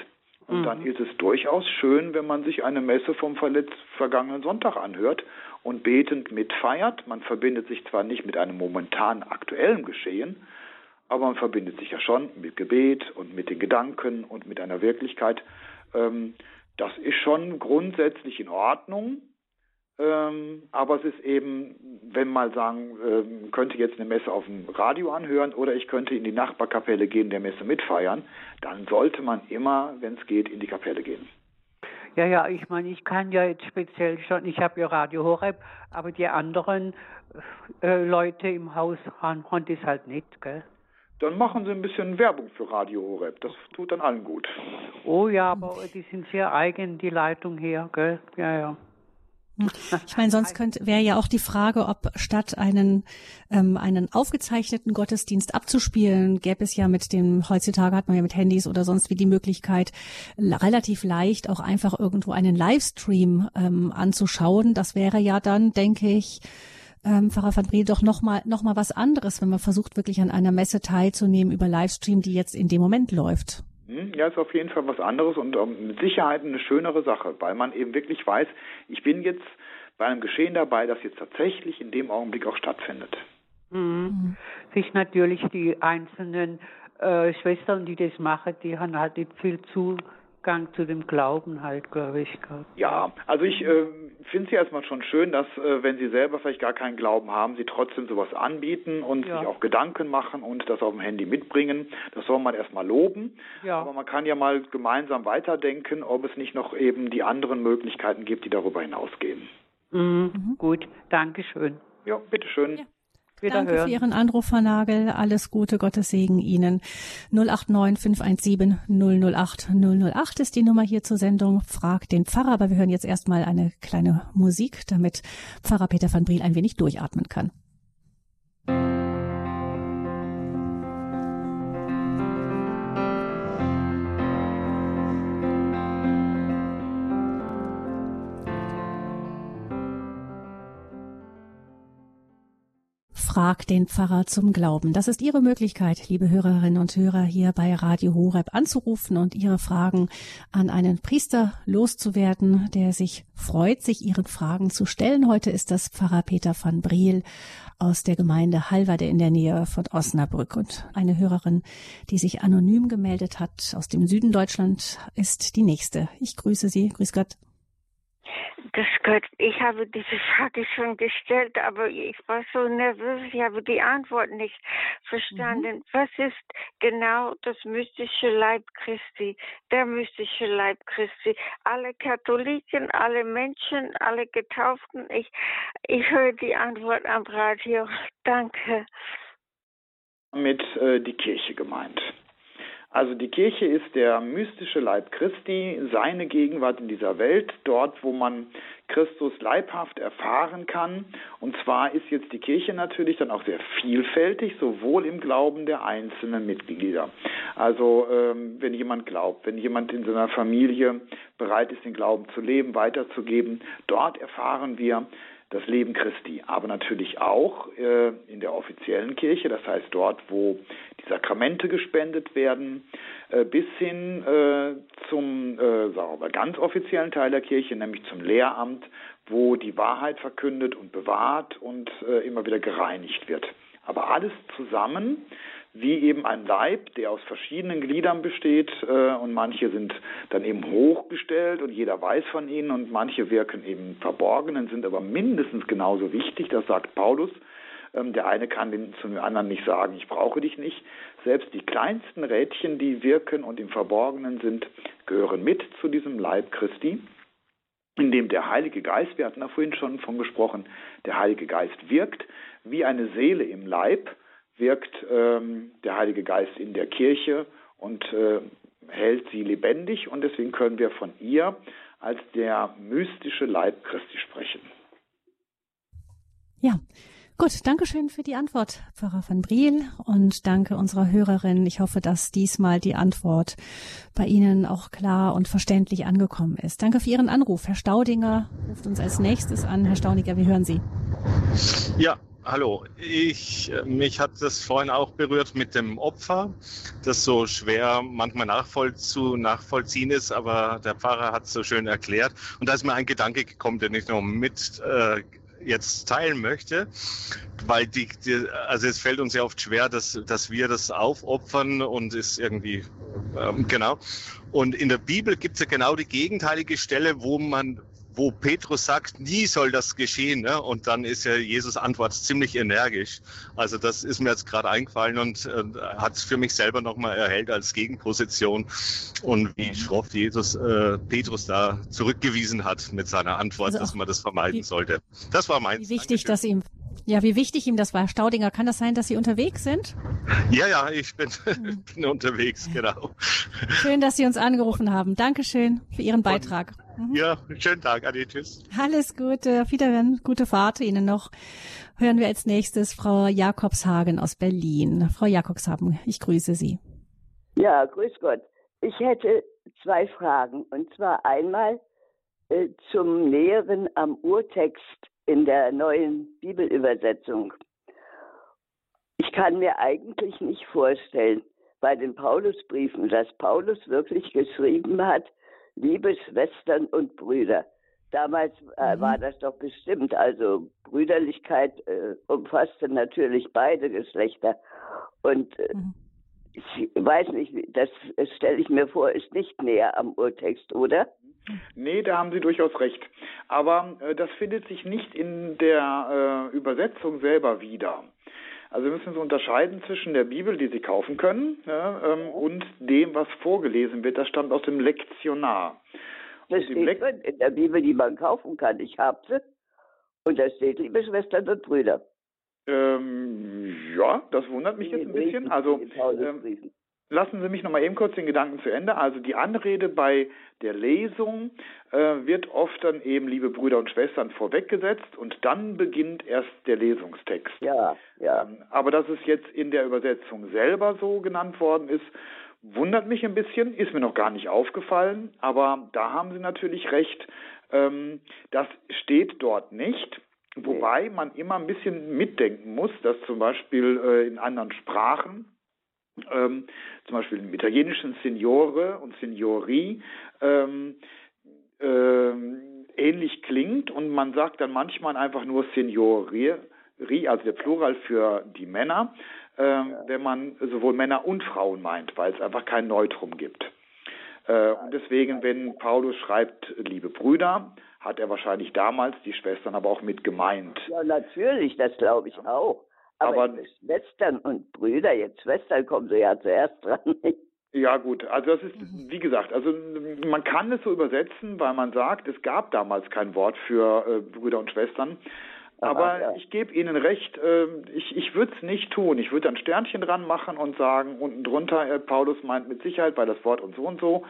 Und mhm. dann ist es durchaus schön, wenn man sich eine Messe vom vergangenen Sonntag anhört und betend mitfeiert. Man verbindet sich zwar nicht mit einem momentan aktuellen Geschehen, aber man verbindet sich ja schon mit Gebet und mit den Gedanken und mit einer Wirklichkeit. Ähm, das ist schon grundsätzlich in Ordnung. Ähm, aber es ist eben, wenn man sagen, ähm, könnte jetzt eine Messe auf dem Radio anhören oder ich könnte in die Nachbarkapelle gehen, der Messe mitfeiern, dann sollte man immer, wenn es geht, in die Kapelle gehen. Ja, ja, ich meine, ich kann ja jetzt speziell schon, ich habe ja Radio Horeb, aber die anderen äh, Leute im Haus haben, haben das halt nicht, gell? Dann machen Sie ein bisschen Werbung für Radio Horeb. Das tut dann allen gut. Oh ja, aber die sind sehr eigen, die Leitung her, gell? Ja, ja. Ich meine, sonst könnte wäre ja auch die Frage, ob statt einen ähm, einen aufgezeichneten Gottesdienst abzuspielen, gäbe es ja mit dem heutzutage hat man ja mit Handys oder sonst wie die Möglichkeit relativ leicht auch einfach irgendwo einen Livestream ähm, anzuschauen. Das wäre ja dann, denke ich, ähm, Pfarrer van Briel, doch nochmal noch mal was anderes, wenn man versucht, wirklich an einer Messe teilzunehmen über Livestream, die jetzt in dem Moment läuft. Hm, ja, ist auf jeden Fall was anderes und ähm, mit Sicherheit eine schönere Sache, weil man eben wirklich weiß, ich bin jetzt bei einem Geschehen dabei, das jetzt tatsächlich in dem Augenblick auch stattfindet. Mhm. mhm. Sich natürlich die einzelnen äh, Schwestern, die das machen, die haben halt nicht viel Zugang zu dem Glauben halt, glaube ich. Ja, also ich äh, finde es ja erstmal schon schön, dass äh, wenn Sie selber vielleicht gar keinen Glauben haben, Sie trotzdem sowas anbieten und ja. sich auch Gedanken machen und das auf dem Handy mitbringen. Das soll man erstmal loben. Ja. Aber man kann ja mal gemeinsam weiterdenken, ob es nicht noch eben die anderen Möglichkeiten gibt, die darüber hinausgehen. Mhm. Mhm. Gut, Dankeschön. Ja, bitteschön. Ja. Danke hören. für Ihren Anruf, Herr Nagel. Alles Gute, Gottes Segen Ihnen. 089 517 008 008 ist die Nummer hier zur Sendung. Frag den Pfarrer. Aber wir hören jetzt erstmal eine kleine Musik, damit Pfarrer Peter van Briel ein wenig durchatmen kann. Frag den Pfarrer zum Glauben. Das ist Ihre Möglichkeit, liebe Hörerinnen und Hörer, hier bei Radio Horeb anzurufen und Ihre Fragen an einen Priester loszuwerden, der sich freut, sich Ihren Fragen zu stellen. Heute ist das Pfarrer Peter van Briel aus der Gemeinde Halverde in der Nähe von Osnabrück. Und eine Hörerin, die sich anonym gemeldet hat aus dem Süden Deutschland, ist die nächste. Ich grüße Sie. Grüß Gott. Das Gott, ich habe diese Frage schon gestellt, aber ich war so nervös, ich habe die Antwort nicht verstanden. Mhm. Was ist genau das mystische Leib Christi, der mystische Leib Christi? Alle Katholiken, alle Menschen, alle Getauften, ich, ich höre die Antwort am Radio. Danke. Mit äh, die Kirche gemeint. Also die Kirche ist der mystische Leib Christi, seine Gegenwart in dieser Welt, dort, wo man Christus leibhaft erfahren kann. Und zwar ist jetzt die Kirche natürlich dann auch sehr vielfältig, sowohl im Glauben der einzelnen Mitglieder. Also ähm, wenn jemand glaubt, wenn jemand in seiner Familie bereit ist, den Glauben zu leben, weiterzugeben, dort erfahren wir das Leben Christi, aber natürlich auch äh, in der offiziellen Kirche, das heißt dort, wo die Sakramente gespendet werden, äh, bis hin äh, zum äh, sagen wir, ganz offiziellen Teil der Kirche, nämlich zum Lehramt, wo die Wahrheit verkündet und bewahrt und äh, immer wieder gereinigt wird. Aber alles zusammen wie eben ein Leib, der aus verschiedenen Gliedern besteht äh, und manche sind dann eben hochgestellt und jeder weiß von ihnen und manche wirken eben verborgen, sind aber mindestens genauso wichtig, das sagt Paulus. Ähm, der eine kann den, zum anderen nicht sagen, ich brauche dich nicht. Selbst die kleinsten Rädchen, die wirken und im Verborgenen sind, gehören mit zu diesem Leib Christi in dem der Heilige Geist, wir hatten da vorhin schon von gesprochen, der Heilige Geist wirkt wie eine Seele im Leib wirkt ähm, der Heilige Geist in der Kirche und äh, hält sie lebendig und deswegen können wir von ihr als der mystische Leib Christi sprechen. Ja, gut, danke schön für die Antwort, Pfarrer van Briel und danke unserer Hörerin. Ich hoffe, dass diesmal die Antwort bei Ihnen auch klar und verständlich angekommen ist. Danke für Ihren Anruf. Herr Staudinger ruft uns als nächstes an. Herr Staudinger, wir hören Sie. Ja, hallo. Ich, äh, mich hat das vorhin auch berührt mit dem Opfer, das so schwer manchmal nachvollziehen ist, aber der Pfarrer hat es so schön erklärt. Und da ist mir ein Gedanke gekommen, den ich noch mit äh, jetzt teilen möchte, weil die, die, also es fällt uns ja oft schwer, dass, dass wir das aufopfern und ist irgendwie, ähm, genau. Und in der Bibel gibt es ja genau die gegenteilige Stelle, wo man, wo Petrus sagt, nie soll das geschehen. Ne? Und dann ist ja Jesus Antwort ziemlich energisch. Also das ist mir jetzt gerade eingefallen und äh, hat es für mich selber nochmal erhellt als Gegenposition und wie schroff Jesus äh, Petrus da zurückgewiesen hat mit seiner Antwort, also dass man das vermeiden wie, sollte. Das war mein. Wie wichtig, dass ihm ja, wie wichtig ihm das war. Staudinger, kann das sein, dass Sie unterwegs sind? Ja, ja, ich bin, hm. bin unterwegs, genau. Schön, dass Sie uns angerufen haben. Dankeschön für Ihren Beitrag. Mhm. Ja, schönen Tag, Adi, tschüss. Alles Gute, auf Wiedersehen, gute Fahrt Ihnen noch. Hören wir als nächstes Frau Jakobshagen aus Berlin. Frau Jakobshagen, ich grüße Sie. Ja, grüß Gott. Ich hätte zwei Fragen. Und zwar einmal äh, zum Näheren am Urtext in der neuen Bibelübersetzung. Ich kann mir eigentlich nicht vorstellen, bei den Paulusbriefen, dass Paulus wirklich geschrieben hat, liebe Schwestern und Brüder. Damals äh, mhm. war das doch bestimmt. Also Brüderlichkeit äh, umfasste natürlich beide Geschlechter. Und äh, mhm. ich weiß nicht, das stelle ich mir vor, ist nicht näher am Urtext, oder? Nee, da haben Sie durchaus recht. Aber äh, das findet sich nicht in der äh, Übersetzung selber wieder. Also wir müssen so unterscheiden zwischen der Bibel, die Sie kaufen können, ja, ähm, und dem, was vorgelesen wird. Das stammt aus dem Lektionar. Das steht Le in der Bibel, die man kaufen kann. Ich habe sie. Und da steht, liebe Schwestern und Brüder. Ähm, ja, das wundert mich jetzt ein bisschen. Also ähm, lassen Sie mich noch mal eben kurz den Gedanken zu Ende. Also die Anrede bei der Lesung äh, wird oft dann eben liebe Brüder und Schwestern vorweggesetzt und dann beginnt erst der Lesungstext. Ja, ja. Ähm, aber dass es jetzt in der Übersetzung selber so genannt worden ist, Wundert mich ein bisschen, ist mir noch gar nicht aufgefallen, aber da haben Sie natürlich recht. Ähm, das steht dort nicht. Wobei man immer ein bisschen mitdenken muss, dass zum Beispiel äh, in anderen Sprachen, ähm, zum Beispiel im italienischen Signore und Signori, ähm, äh, ähnlich klingt und man sagt dann manchmal einfach nur Signori, also der Plural für die Männer äh, ja. wenn man sowohl Männer und Frauen meint, weil es einfach kein Neutrum gibt. Äh, und deswegen, wenn Paulus schreibt, liebe Brüder, hat er wahrscheinlich damals die Schwestern aber auch mit gemeint. Ja, natürlich, das glaube ich auch. Aber, aber Schwestern und Brüder, jetzt Schwestern kommen sie ja zuerst dran. Ja gut, also das ist, wie gesagt, also man kann es so übersetzen, weil man sagt, es gab damals kein Wort für äh, Brüder und Schwestern. Aber ja. ich gebe Ihnen recht, äh, ich, ich würde es nicht tun. Ich würde ein Sternchen dran machen und sagen, unten drunter, äh, Paulus meint mit Sicherheit bei das Wort und so und so.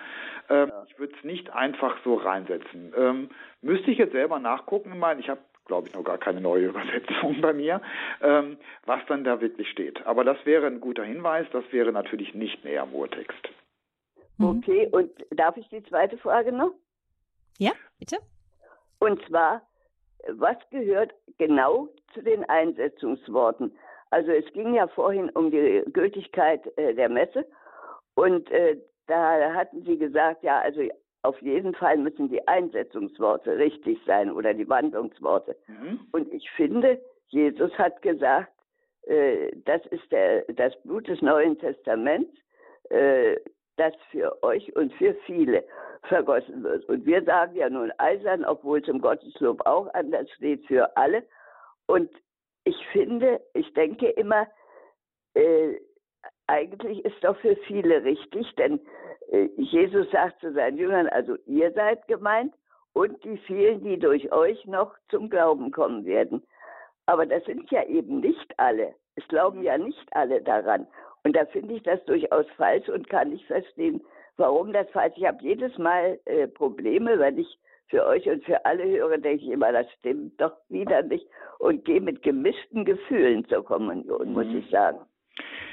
Ähm, ja. Ich würde es nicht einfach so reinsetzen. Ähm, müsste ich jetzt selber nachgucken, ich meine, ich habe glaube ich, noch gar keine neue Übersetzung bei mir, ähm, was dann da wirklich steht. Aber das wäre ein guter Hinweis, das wäre natürlich nicht näher am Urtext. Mhm. Okay, und darf ich die zweite Frage noch? Ja, bitte. Und zwar, was gehört genau zu den Einsetzungsworten? Also es ging ja vorhin um die Gültigkeit äh, der Messe und äh, da hatten Sie gesagt, ja, also auf jeden Fall müssen die Einsetzungsworte richtig sein oder die Wandlungsworte. Mhm. Und ich finde, Jesus hat gesagt, äh, das ist der, das Blut des Neuen Testaments, äh, das für euch und für viele vergossen wird. Und wir sagen ja nun eisern, obwohl es im Gotteslob auch anders steht, für alle. Und ich finde, ich denke immer, äh, eigentlich ist doch für viele richtig, denn äh, Jesus sagt zu seinen Jüngern, also ihr seid gemeint und die vielen, die durch euch noch zum Glauben kommen werden. Aber das sind ja eben nicht alle. Es glauben ja nicht alle daran. Und da finde ich das durchaus falsch und kann nicht verstehen, warum das falsch ist. Ich habe jedes Mal äh, Probleme, wenn ich für euch und für alle höre, denke ich immer, das stimmt doch wieder nicht und gehe mit gemischten Gefühlen zur Kommunion, muss ich sagen.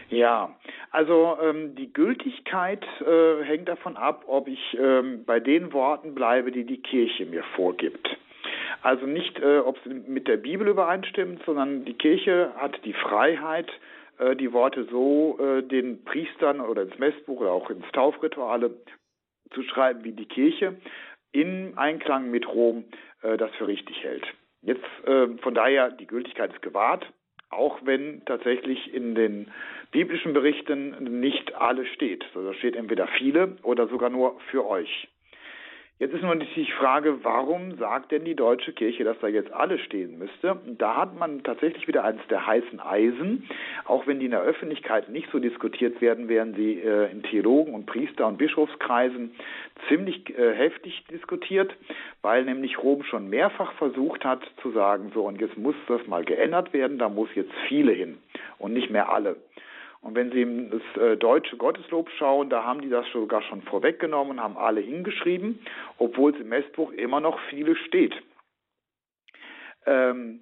Ja, also ähm, die Gültigkeit äh, hängt davon ab, ob ich ähm, bei den Worten bleibe, die die Kirche mir vorgibt. Also nicht, äh, ob es mit der Bibel übereinstimmt, sondern die Kirche hat die Freiheit, äh, die Worte so äh, den Priestern oder ins Messbuch oder auch ins Taufrituale zu schreiben, wie die Kirche in Einklang mit Rom äh, das für richtig hält. Jetzt äh, von daher die Gültigkeit ist gewahrt, auch wenn tatsächlich in den biblischen Berichten nicht alles steht. Also da steht entweder viele oder sogar nur für euch. Jetzt ist nur die Frage, warum sagt denn die deutsche Kirche, dass da jetzt alles stehen müsste? Da hat man tatsächlich wieder eines der heißen Eisen. Auch wenn die in der Öffentlichkeit nicht so diskutiert werden, werden sie äh, in Theologen und Priester und Bischofskreisen ziemlich äh, heftig diskutiert, weil nämlich Rom schon mehrfach versucht hat zu sagen, so und jetzt muss das mal geändert werden, da muss jetzt viele hin und nicht mehr alle. Und wenn Sie in das äh, deutsche Gotteslob schauen, da haben die das sogar schon vorweggenommen, haben alle hingeschrieben, obwohl es im Messbuch immer noch viele steht. Ähm,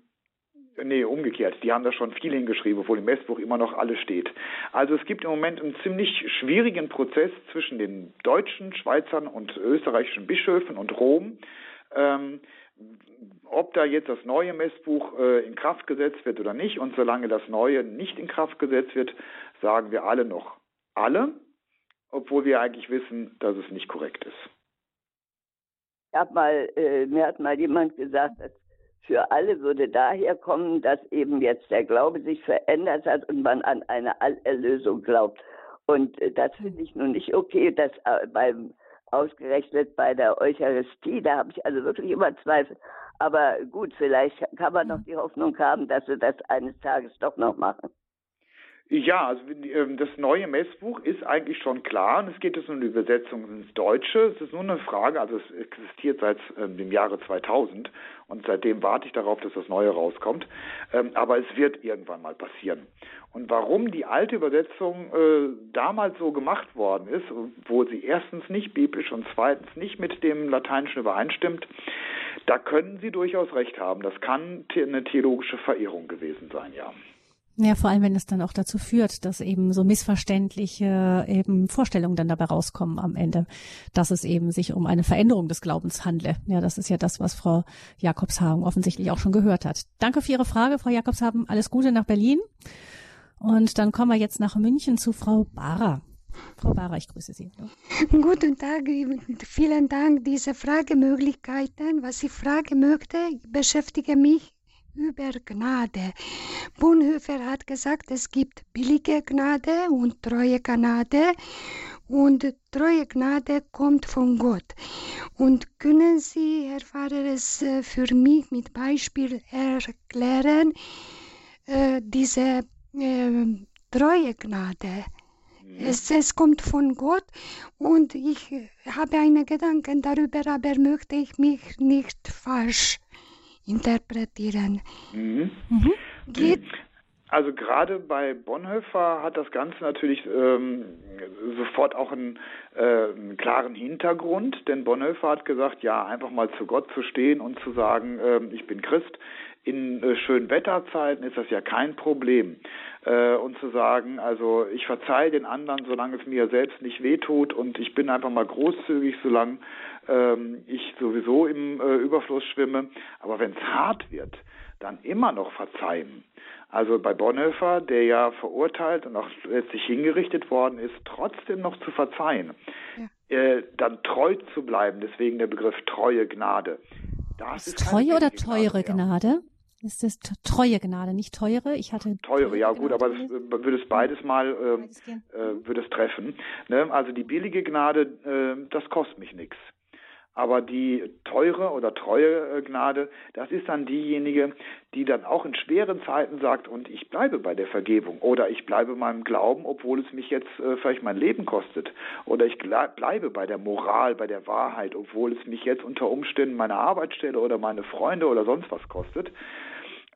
nee, umgekehrt, die haben da schon viel hingeschrieben, obwohl im Messbuch immer noch alles steht. Also es gibt im Moment einen ziemlich schwierigen Prozess zwischen den deutschen, Schweizern und österreichischen Bischöfen und Rom. Ähm, ob da jetzt das neue Messbuch äh, in Kraft gesetzt wird oder nicht. Und solange das neue nicht in Kraft gesetzt wird, sagen wir alle noch alle, obwohl wir eigentlich wissen, dass es nicht korrekt ist. Ich hab mal, äh, mir hat mal jemand gesagt, dass für alle würde daher kommen, dass eben jetzt der Glaube sich verändert hat und man an eine Allerlösung glaubt. Und äh, das finde ich nun nicht okay, dass äh, beim ausgerechnet bei der Eucharistie, da habe ich also wirklich immer Zweifel. Aber gut, vielleicht kann man noch die Hoffnung haben, dass sie das eines Tages doch noch machen. Ja, also ähm, das neue Messbuch ist eigentlich schon klar es geht jetzt um die Übersetzung ins Deutsche. Es ist nur eine Frage, also es existiert seit ähm, dem Jahre 2000 und seitdem warte ich darauf, dass das neue rauskommt. Ähm, aber es wird irgendwann mal passieren. Und warum die alte Übersetzung äh, damals so gemacht worden ist, wo sie erstens nicht biblisch und zweitens nicht mit dem Lateinischen übereinstimmt, da können Sie durchaus recht haben. Das kann eine theologische Verirrung gewesen sein, ja. Ja, vor allem, wenn es dann auch dazu führt, dass eben so missverständliche eben Vorstellungen dann dabei rauskommen am Ende, dass es eben sich um eine Veränderung des Glaubens handle. Ja, das ist ja das, was Frau Jakobshagen offensichtlich auch schon gehört hat. Danke für Ihre Frage, Frau Jakobshagen. Alles Gute nach Berlin. Und dann kommen wir jetzt nach München zu Frau Barra. Frau Barra, ich grüße Sie. Guten Tag, vielen Dank diese Fragemöglichkeiten. Was ich fragen möchte, beschäftige mich über Gnade. Bonhoeffer hat gesagt, es gibt billige Gnade und treue Gnade und treue Gnade kommt von Gott. Und können Sie, Herr Pfarrer, es äh, für mich mit Beispiel erklären, äh, diese äh, treue Gnade? Es, es, kommt von Gott und ich habe einen Gedanken darüber, aber möchte ich mich nicht falsch interpretieren. Mhm. Mhm. Geht also gerade bei Bonhoeffer hat das Ganze natürlich ähm, sofort auch einen, äh, einen, klaren Hintergrund, denn Bonhoeffer hat gesagt, ja, einfach mal zu Gott zu stehen und zu sagen, äh, ich bin Christ. In äh, schönen Wetterzeiten ist das ja kein Problem. Äh, und zu sagen, also ich verzeihe den anderen, solange es mir selbst nicht wehtut und ich bin einfach mal großzügig, solange ähm, ich sowieso im äh, Überfluss schwimme. Aber wenn es hart wird, dann immer noch verzeihen. Also bei Bonhoeffer, der ja verurteilt und auch letztlich hingerichtet worden ist, trotzdem noch zu verzeihen, ja. äh, dann treu zu bleiben, deswegen der Begriff treue Gnade. Das ist treue oder teure Gnade? Gnade? Ist das treue Gnade, nicht teure? Ich hatte teure, ja gut, aber das, äh, würde es beides mal äh, äh, würde es treffen. Ne? Also die billige Gnade, äh, das kostet mich nichts. Aber die teure oder treue äh, Gnade, das ist dann diejenige, die dann auch in schweren Zeiten sagt, und ich bleibe bei der Vergebung oder ich bleibe meinem Glauben, obwohl es mich jetzt äh, vielleicht mein Leben kostet. Oder ich bleibe bei der Moral, bei der Wahrheit, obwohl es mich jetzt unter Umständen meine Arbeitsstelle oder meine Freunde oder sonst was kostet.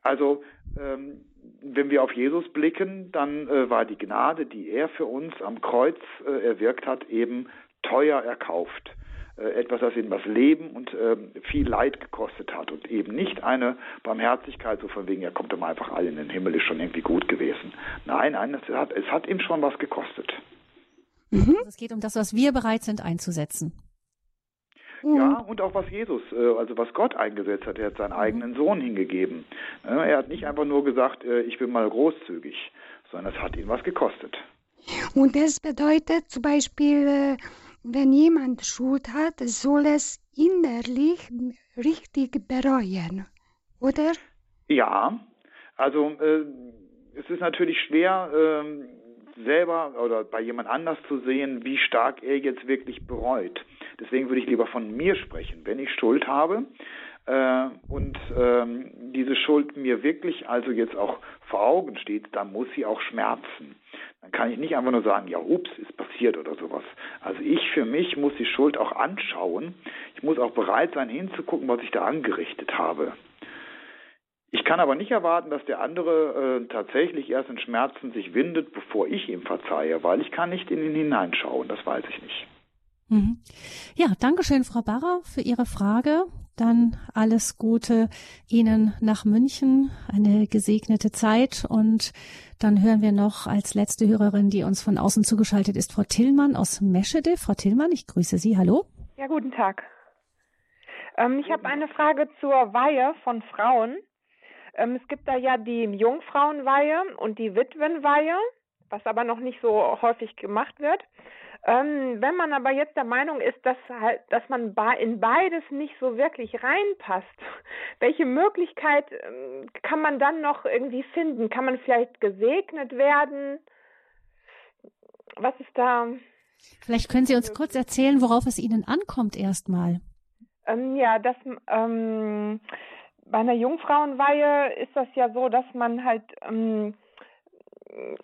Also ähm, wenn wir auf Jesus blicken, dann äh, war die Gnade, die er für uns am Kreuz äh, erwirkt hat, eben teuer erkauft. Äh, etwas, das ihm das Leben und äh, viel Leid gekostet hat und eben nicht eine Barmherzigkeit, so von wegen, ja, kommt doch mal einfach alle in den Himmel, ist schon irgendwie gut gewesen. Nein, nein, es hat, es hat ihm schon was gekostet. Mhm. Also es geht um das, was wir bereit sind einzusetzen. Ja, und auch was Jesus, äh, also was Gott eingesetzt hat. Er hat seinen mhm. eigenen Sohn hingegeben. Er hat nicht einfach nur gesagt, ich bin mal großzügig, sondern es hat ihn was gekostet. Und das bedeutet zum Beispiel, wenn jemand Schuld hat, soll es innerlich richtig bereuen, oder? Ja, also äh, es ist natürlich schwer, äh, selber oder bei jemand anders zu sehen, wie stark er jetzt wirklich bereut. Deswegen würde ich lieber von mir sprechen. Wenn ich Schuld habe, äh, und ähm, diese Schuld mir wirklich also jetzt auch vor Augen steht, dann muss sie auch schmerzen. Dann kann ich nicht einfach nur sagen, ja, ups, ist passiert oder sowas. Also ich für mich muss die Schuld auch anschauen. Ich muss auch bereit sein, hinzugucken, was ich da angerichtet habe. Ich kann aber nicht erwarten, dass der andere äh, tatsächlich erst in Schmerzen sich windet, bevor ich ihm verzeihe, weil ich kann nicht in ihn hineinschauen, das weiß ich nicht. Mhm. Ja, danke schön, Frau Barrer, für Ihre Frage. Dann alles Gute Ihnen nach München, eine gesegnete Zeit und dann hören wir noch als letzte Hörerin, die uns von außen zugeschaltet ist, Frau Tillmann aus Meschede. Frau Tillmann, ich grüße Sie. Hallo. Ja, guten Tag. Ähm, ich habe eine Frage zur Weihe von Frauen. Ähm, es gibt da ja die Jungfrauenweihe und die Witwenweihe. was aber noch nicht so häufig gemacht wird. Ähm, wenn man aber jetzt der Meinung ist, dass halt, dass man in beides nicht so wirklich reinpasst, welche Möglichkeit ähm, kann man dann noch irgendwie finden? Kann man vielleicht gesegnet werden? Was ist da? Vielleicht können Sie uns kurz erzählen, worauf es Ihnen ankommt erstmal. Ähm, ja, das ähm, bei einer Jungfrauenweihe ist das ja so, dass man halt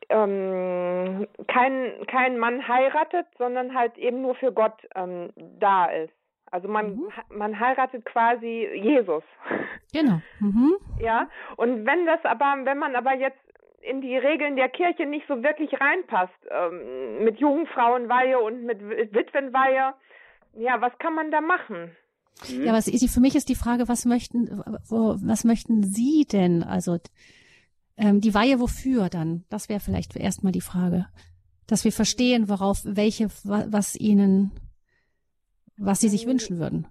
ähm, keinen kein Mann heiratet, sondern halt eben nur für Gott ähm, da ist. Also man, mhm. man heiratet quasi Jesus. Genau. Mhm. Ja, und wenn das aber, wenn man aber jetzt in die Regeln der Kirche nicht so wirklich reinpasst, ähm, mit Jungfrauenweihe und mit Witwenweihe, ja, was kann man da machen? Ja, was für mich ist die Frage, was möchten, wo, was möchten Sie denn? Also ähm, die Weihe wofür dann? Das wäre vielleicht erstmal die Frage. Dass wir verstehen, worauf, welche, was ihnen, was sie sich ähm, wünschen würden.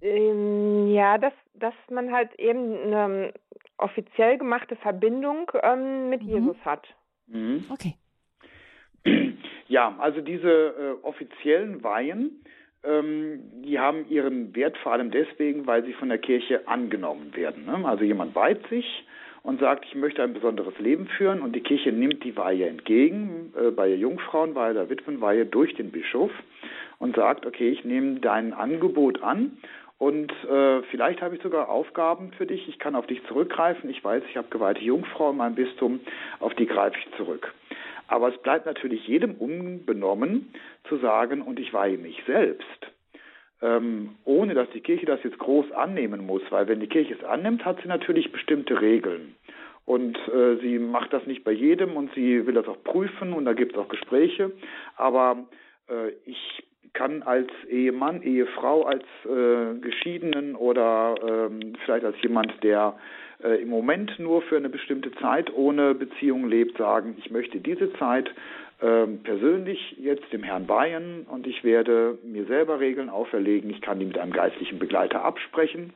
Ähm, ja, dass, dass man halt eben eine offiziell gemachte Verbindung ähm, mit mhm. Jesus hat. Mhm. Okay. Ja, also diese äh, offiziellen Weihen, ähm, die haben ihren Wert vor allem deswegen, weil sie von der Kirche angenommen werden. Ne? Also jemand weiht sich und sagt, ich möchte ein besonderes Leben führen. Und die Kirche nimmt die Weihe entgegen, äh, bei der Jungfrauenweihe, der Witwenweihe durch den Bischof und sagt, okay, ich nehme dein Angebot an. Und äh, vielleicht habe ich sogar Aufgaben für dich, ich kann auf dich zurückgreifen, ich weiß, ich habe geweihte Jungfrau in meinem Bistum, auf die greife ich zurück. Aber es bleibt natürlich jedem unbenommen zu sagen, und ich weihe mich selbst ähm, ohne dass die Kirche das jetzt groß annehmen muss, weil wenn die Kirche es annimmt, hat sie natürlich bestimmte Regeln. Und äh, sie macht das nicht bei jedem und sie will das auch prüfen und da gibt es auch Gespräche. Aber äh, ich kann als Ehemann, Ehefrau, als äh, Geschiedenen oder ähm, vielleicht als jemand, der äh, im Moment nur für eine bestimmte Zeit ohne Beziehung lebt, sagen, ich möchte diese Zeit ähm, persönlich jetzt dem Herrn Bayern und ich werde mir selber Regeln auferlegen. Ich kann die mit einem geistlichen Begleiter absprechen,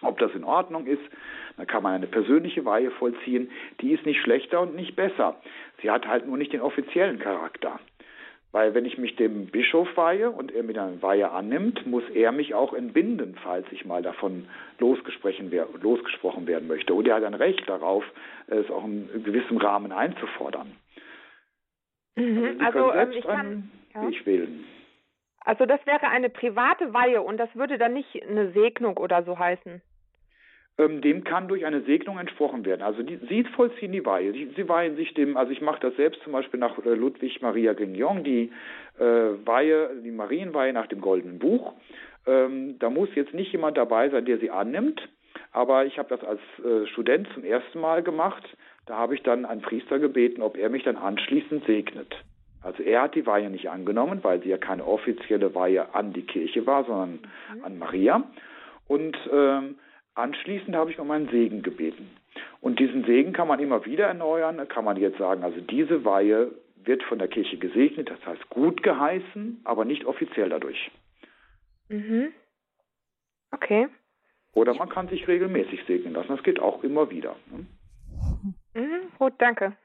ob das in Ordnung ist. Dann kann man eine persönliche Weihe vollziehen. Die ist nicht schlechter und nicht besser. Sie hat halt nur nicht den offiziellen Charakter. Weil wenn ich mich dem Bischof weihe und er mir dann Weihe annimmt, muss er mich auch entbinden, falls ich mal davon losgesprochen, werden möchte. Und er hat ein Recht darauf, es auch in gewissem Rahmen einzufordern. Mhm. Also, also ich kann ja. ich wählen. Also das wäre eine private Weihe und das würde dann nicht eine Segnung oder so heißen. Ähm, dem kann durch eine Segnung entsprochen werden. Also die, sie vollziehen die Weihe. Sie, sie weihen sich dem, also ich mache das selbst zum Beispiel nach äh, Ludwig Maria Grignon, die äh, Weihe, die Marienweihe nach dem Goldenen Buch. Ähm, da muss jetzt nicht jemand dabei sein, der sie annimmt, aber ich habe das als äh, Student zum ersten Mal gemacht da habe ich dann einen Priester gebeten, ob er mich dann anschließend segnet. Also er hat die Weihe nicht angenommen, weil sie ja keine offizielle Weihe an die Kirche war, sondern mhm. an Maria. Und ähm, anschließend habe ich um einen Segen gebeten. Und diesen Segen kann man immer wieder erneuern. Kann man jetzt sagen, also diese Weihe wird von der Kirche gesegnet, das heißt gut geheißen, aber nicht offiziell dadurch. Mhm. Okay. Oder man kann sich regelmäßig segnen lassen. Das geht auch immer wieder. Ne? Mhm, gut, danke.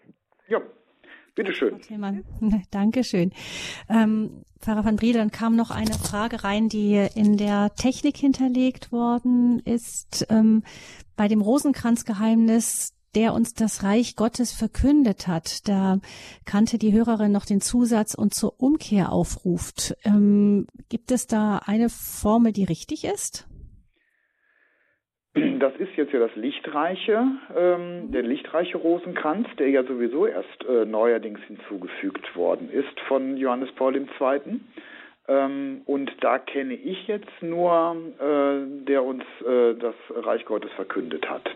Ja, bitteschön. Dankeschön. Ähm, Pfarrer van Briel, dann kam noch eine Frage rein, die in der Technik hinterlegt worden ist. Ähm, bei dem Rosenkranzgeheimnis der uns das Reich Gottes verkündet hat. Da kannte die Hörerin noch den Zusatz und zur Umkehr aufruft. Ähm, gibt es da eine Formel, die richtig ist? Das ist jetzt ja das lichtreiche, ähm, der lichtreiche Rosenkranz, der ja sowieso erst äh, neuerdings hinzugefügt worden ist von Johannes Paul II. Ähm, und da kenne ich jetzt nur, äh, der uns äh, das Reich Gottes verkündet hat.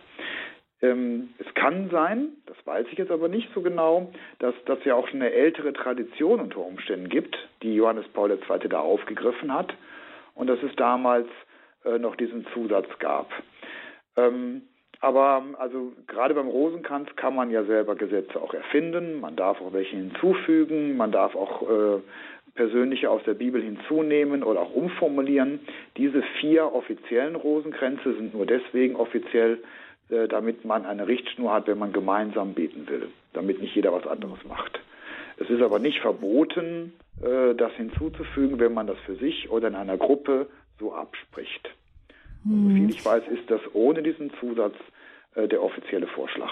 Ähm, es kann sein, das weiß ich jetzt aber nicht so genau, dass das ja auch eine ältere Tradition unter Umständen gibt, die Johannes Paul II. da aufgegriffen hat und dass es damals äh, noch diesen Zusatz gab. Ähm, aber also gerade beim Rosenkranz kann man ja selber Gesetze auch erfinden, man darf auch welche hinzufügen, man darf auch äh, persönliche aus der Bibel hinzunehmen oder auch umformulieren. Diese vier offiziellen Rosenkränze sind nur deswegen offiziell, äh, damit man eine Richtschnur hat, wenn man gemeinsam beten will, damit nicht jeder was anderes macht. Es ist aber nicht verboten, äh, das hinzuzufügen, wenn man das für sich oder in einer Gruppe so abspricht. Hm. Soviel ich weiß, ist das ohne diesen Zusatz äh, der offizielle Vorschlag.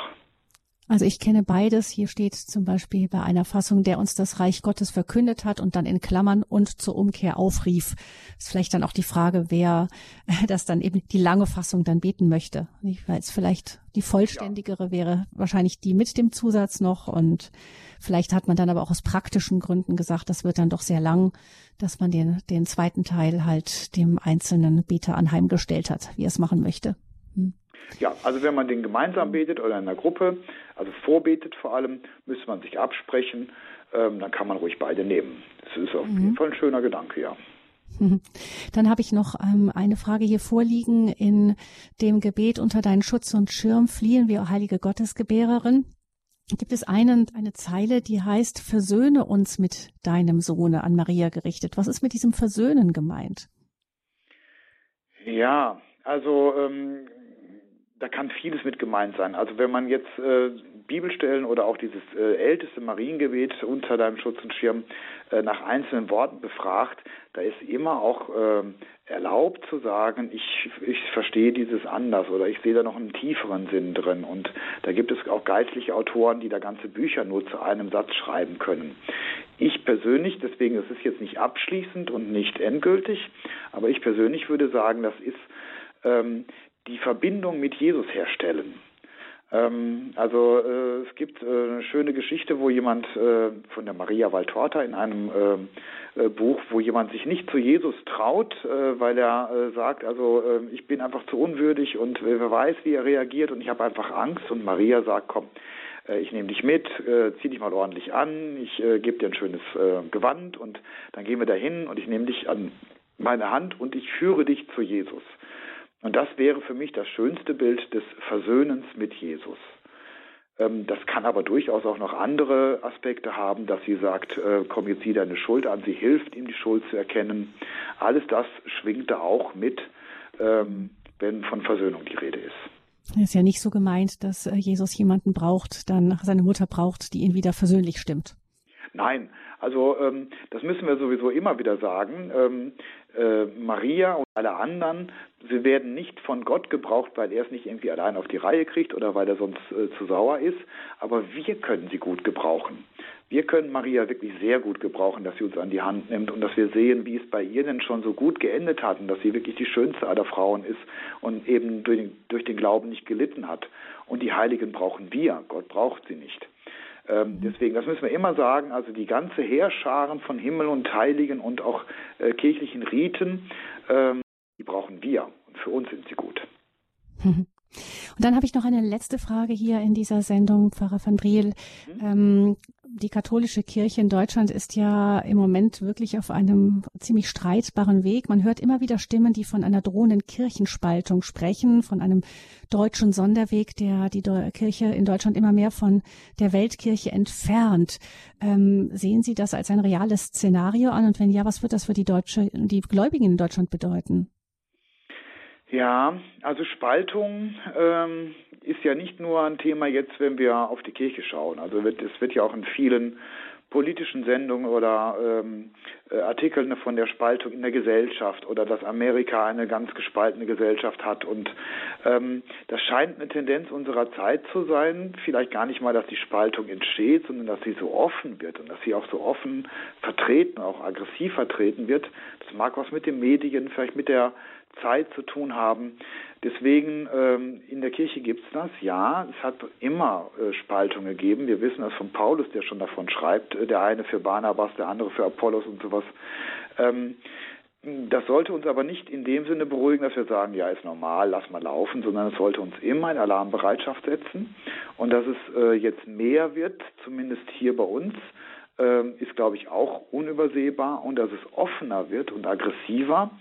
Also ich kenne beides. Hier steht zum Beispiel bei einer Fassung, der uns das Reich Gottes verkündet hat und dann in Klammern und zur Umkehr aufrief. Ist vielleicht dann auch die Frage, wer das dann eben die lange Fassung dann beten möchte. Weil es vielleicht die vollständigere ja. wäre, wahrscheinlich die mit dem Zusatz noch und vielleicht hat man dann aber auch aus praktischen Gründen gesagt, das wird dann doch sehr lang, dass man den, den zweiten Teil halt dem einzelnen Beter anheimgestellt hat, wie er es machen möchte. Hm. Ja, also wenn man den gemeinsam betet oder in einer Gruppe, also vorbetet vor allem, müsste man sich absprechen, ähm, dann kann man ruhig beide nehmen. Das ist auf mhm. jeden Fall ein schöner Gedanke, ja. Dann habe ich noch ähm, eine Frage hier vorliegen. In dem Gebet unter deinen Schutz und Schirm fliehen wir, heilige Gottesgebärerin. Gibt es einen, eine Zeile, die heißt, versöhne uns mit deinem Sohne an Maria gerichtet. Was ist mit diesem Versöhnen gemeint? Ja, also ähm, da kann vieles mit gemeint sein. Also wenn man jetzt äh, Bibelstellen oder auch dieses äh, älteste Mariengebet unter deinem Schutz und Schirm äh, nach einzelnen Worten befragt, da ist immer auch ähm, erlaubt zu sagen, ich, ich verstehe dieses anders oder ich sehe da noch einen tieferen Sinn drin. Und da gibt es auch geistliche Autoren, die da ganze Bücher nur zu einem Satz schreiben können. Ich persönlich, deswegen ist es jetzt nicht abschließend und nicht endgültig, aber ich persönlich würde sagen, das ist ähm, die Verbindung mit Jesus herstellen. Ähm, also äh, es gibt äh, eine schöne Geschichte, wo jemand äh, von der Maria Valtorta in einem äh, äh, Buch, wo jemand sich nicht zu Jesus traut, äh, weil er sagt, also ich bin einfach zu unwürdig und wer weiß, wie er reagiert und ich habe einfach Angst und Maria sagt, komm, ich nehme dich mit, zieh dich mal ordentlich an, ich gebe dir ein schönes Gewand und dann gehen wir dahin und ich nehme dich an meine Hand und ich führe dich zu Jesus. Und das wäre für mich das schönste Bild des Versöhnens mit Jesus. Ähm, das kann aber durchaus auch noch andere Aspekte haben, dass sie sagt, äh, komm jetzt sieh deine Schuld an, sie hilft ihm die Schuld zu erkennen. Alles das schwingt da auch mit, ähm, wenn von Versöhnung die Rede ist. Es ist ja nicht so gemeint, dass äh, Jesus jemanden braucht, dann seine Mutter braucht, die ihn wieder versöhnlich stimmt. Nein, also ähm, das müssen wir sowieso immer wieder sagen. Ähm, äh, Maria und alle anderen, sie werden nicht von Gott gebraucht, weil er es nicht irgendwie allein auf die Reihe kriegt oder weil er sonst äh, zu sauer ist. Aber wir können sie gut gebrauchen. Wir können Maria wirklich sehr gut gebrauchen, dass sie uns an die Hand nimmt und dass wir sehen, wie es bei ihr denn schon so gut geendet hat und dass sie wirklich die schönste aller Frauen ist und eben durch den, durch den Glauben nicht gelitten hat. Und die Heiligen brauchen wir, Gott braucht sie nicht. Ähm, deswegen, das müssen wir immer sagen, also die ganze Heerscharen von Himmel und Heiligen und auch äh, kirchlichen Riten, ähm, die brauchen wir und für uns sind sie gut. Und dann habe ich noch eine letzte Frage hier in dieser Sendung, Pfarrer van Briel. Mhm. Ähm, die katholische Kirche in Deutschland ist ja im Moment wirklich auf einem ziemlich streitbaren Weg. Man hört immer wieder Stimmen, die von einer drohenden Kirchenspaltung sprechen, von einem deutschen Sonderweg, der die Kirche in Deutschland immer mehr von der Weltkirche entfernt. Ähm, sehen Sie das als ein reales Szenario an? Und wenn ja, was wird das für die deutsche, die Gläubigen in Deutschland bedeuten? Ja, also Spaltung ähm, ist ja nicht nur ein Thema jetzt, wenn wir auf die Kirche schauen. Also wird, es wird ja auch in vielen politischen Sendungen oder ähm, äh, Artikeln von der Spaltung in der Gesellschaft oder dass Amerika eine ganz gespaltene Gesellschaft hat. Und ähm, das scheint eine Tendenz unserer Zeit zu sein. Vielleicht gar nicht mal, dass die Spaltung entsteht, sondern dass sie so offen wird und dass sie auch so offen vertreten, auch aggressiv vertreten wird. Das mag was mit den Medien, vielleicht mit der Zeit zu tun haben. Deswegen ähm, in der Kirche gibt es das, ja. Es hat immer äh, Spaltungen gegeben. Wir wissen das von Paulus, der schon davon schreibt. Äh, der eine für Barnabas, der andere für Apollos und sowas. Ähm, das sollte uns aber nicht in dem Sinne beruhigen, dass wir sagen, ja, ist normal, lass mal laufen, sondern es sollte uns immer in Alarmbereitschaft setzen. Und dass es äh, jetzt mehr wird, zumindest hier bei uns, äh, ist, glaube ich, auch unübersehbar. Und dass es offener wird und aggressiver,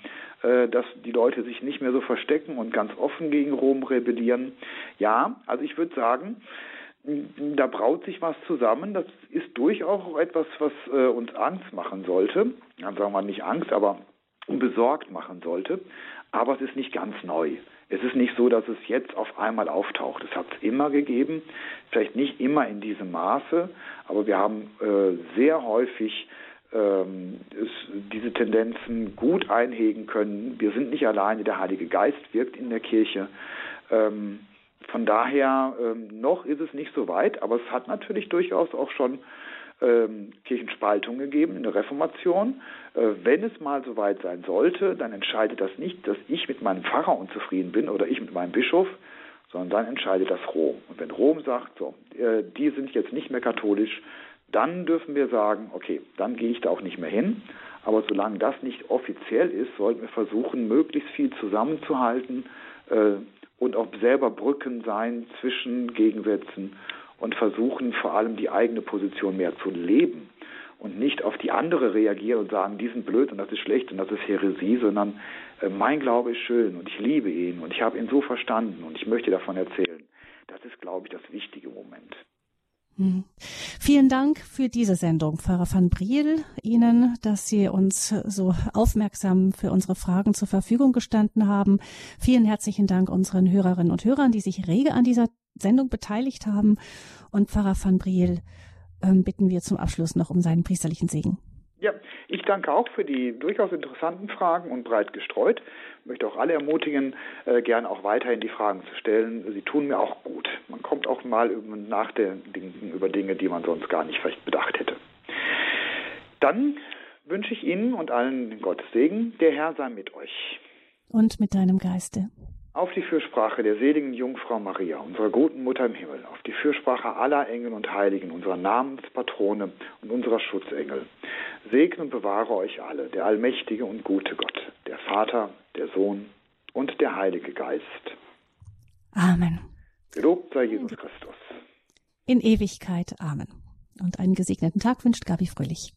dass die Leute sich nicht mehr so verstecken und ganz offen gegen Rom rebellieren. Ja, also ich würde sagen, da braut sich was zusammen. Das ist durchaus auch etwas, was äh, uns Angst machen sollte. Dann sagen wir nicht Angst, aber besorgt machen sollte. Aber es ist nicht ganz neu. Es ist nicht so, dass es jetzt auf einmal auftaucht. Es hat es immer gegeben, vielleicht nicht immer in diesem Maße, aber wir haben äh, sehr häufig ähm, es, diese Tendenzen gut einhegen können. Wir sind nicht alleine, der Heilige Geist wirkt in der Kirche. Ähm, von daher, ähm, noch ist es nicht so weit, aber es hat natürlich durchaus auch schon ähm, Kirchenspaltung gegeben in der Reformation. Äh, wenn es mal so weit sein sollte, dann entscheidet das nicht, dass ich mit meinem Pfarrer unzufrieden bin oder ich mit meinem Bischof, sondern dann entscheidet das Rom. Und wenn Rom sagt, so, äh, die sind jetzt nicht mehr katholisch, dann dürfen wir sagen, okay, dann gehe ich da auch nicht mehr hin. Aber solange das nicht offiziell ist, sollten wir versuchen, möglichst viel zusammenzuhalten äh, und auch selber Brücken sein zwischen Gegensätzen und versuchen vor allem die eigene Position mehr zu leben und nicht auf die andere reagieren und sagen, die sind blöd und das ist schlecht und das ist Häresie, sondern äh, mein Glaube ist schön und ich liebe ihn und ich habe ihn so verstanden und ich möchte davon erzählen. Das ist, glaube ich, das wichtige Moment. Hm. Vielen Dank für diese Sendung, Pfarrer van Briel, Ihnen, dass Sie uns so aufmerksam für unsere Fragen zur Verfügung gestanden haben. Vielen herzlichen Dank unseren Hörerinnen und Hörern, die sich rege an dieser Sendung beteiligt haben. Und Pfarrer van Briel ähm, bitten wir zum Abschluss noch um seinen priesterlichen Segen. Ja, ich danke auch für die durchaus interessanten Fragen und breit gestreut. Ich möchte auch alle ermutigen, äh, gern auch weiterhin die Fragen zu stellen. Sie tun mir auch gut. Man kommt auch mal nachdenken über Dinge, die man sonst gar nicht vielleicht bedacht hätte. Dann wünsche ich Ihnen und allen Gottes Segen. Der Herr sei mit euch. Und mit deinem Geiste auf die Fürsprache der seligen Jungfrau Maria, unserer guten Mutter im Himmel, auf die Fürsprache aller Engel und Heiligen, unserer Namenspatrone und unserer Schutzengel. Segne und bewahre euch alle, der allmächtige und gute Gott, der Vater, der Sohn und der Heilige Geist. Amen. Gelobt sei Jesus Christus. In Ewigkeit. Amen. Und einen gesegneten Tag wünscht Gabi Fröhlich.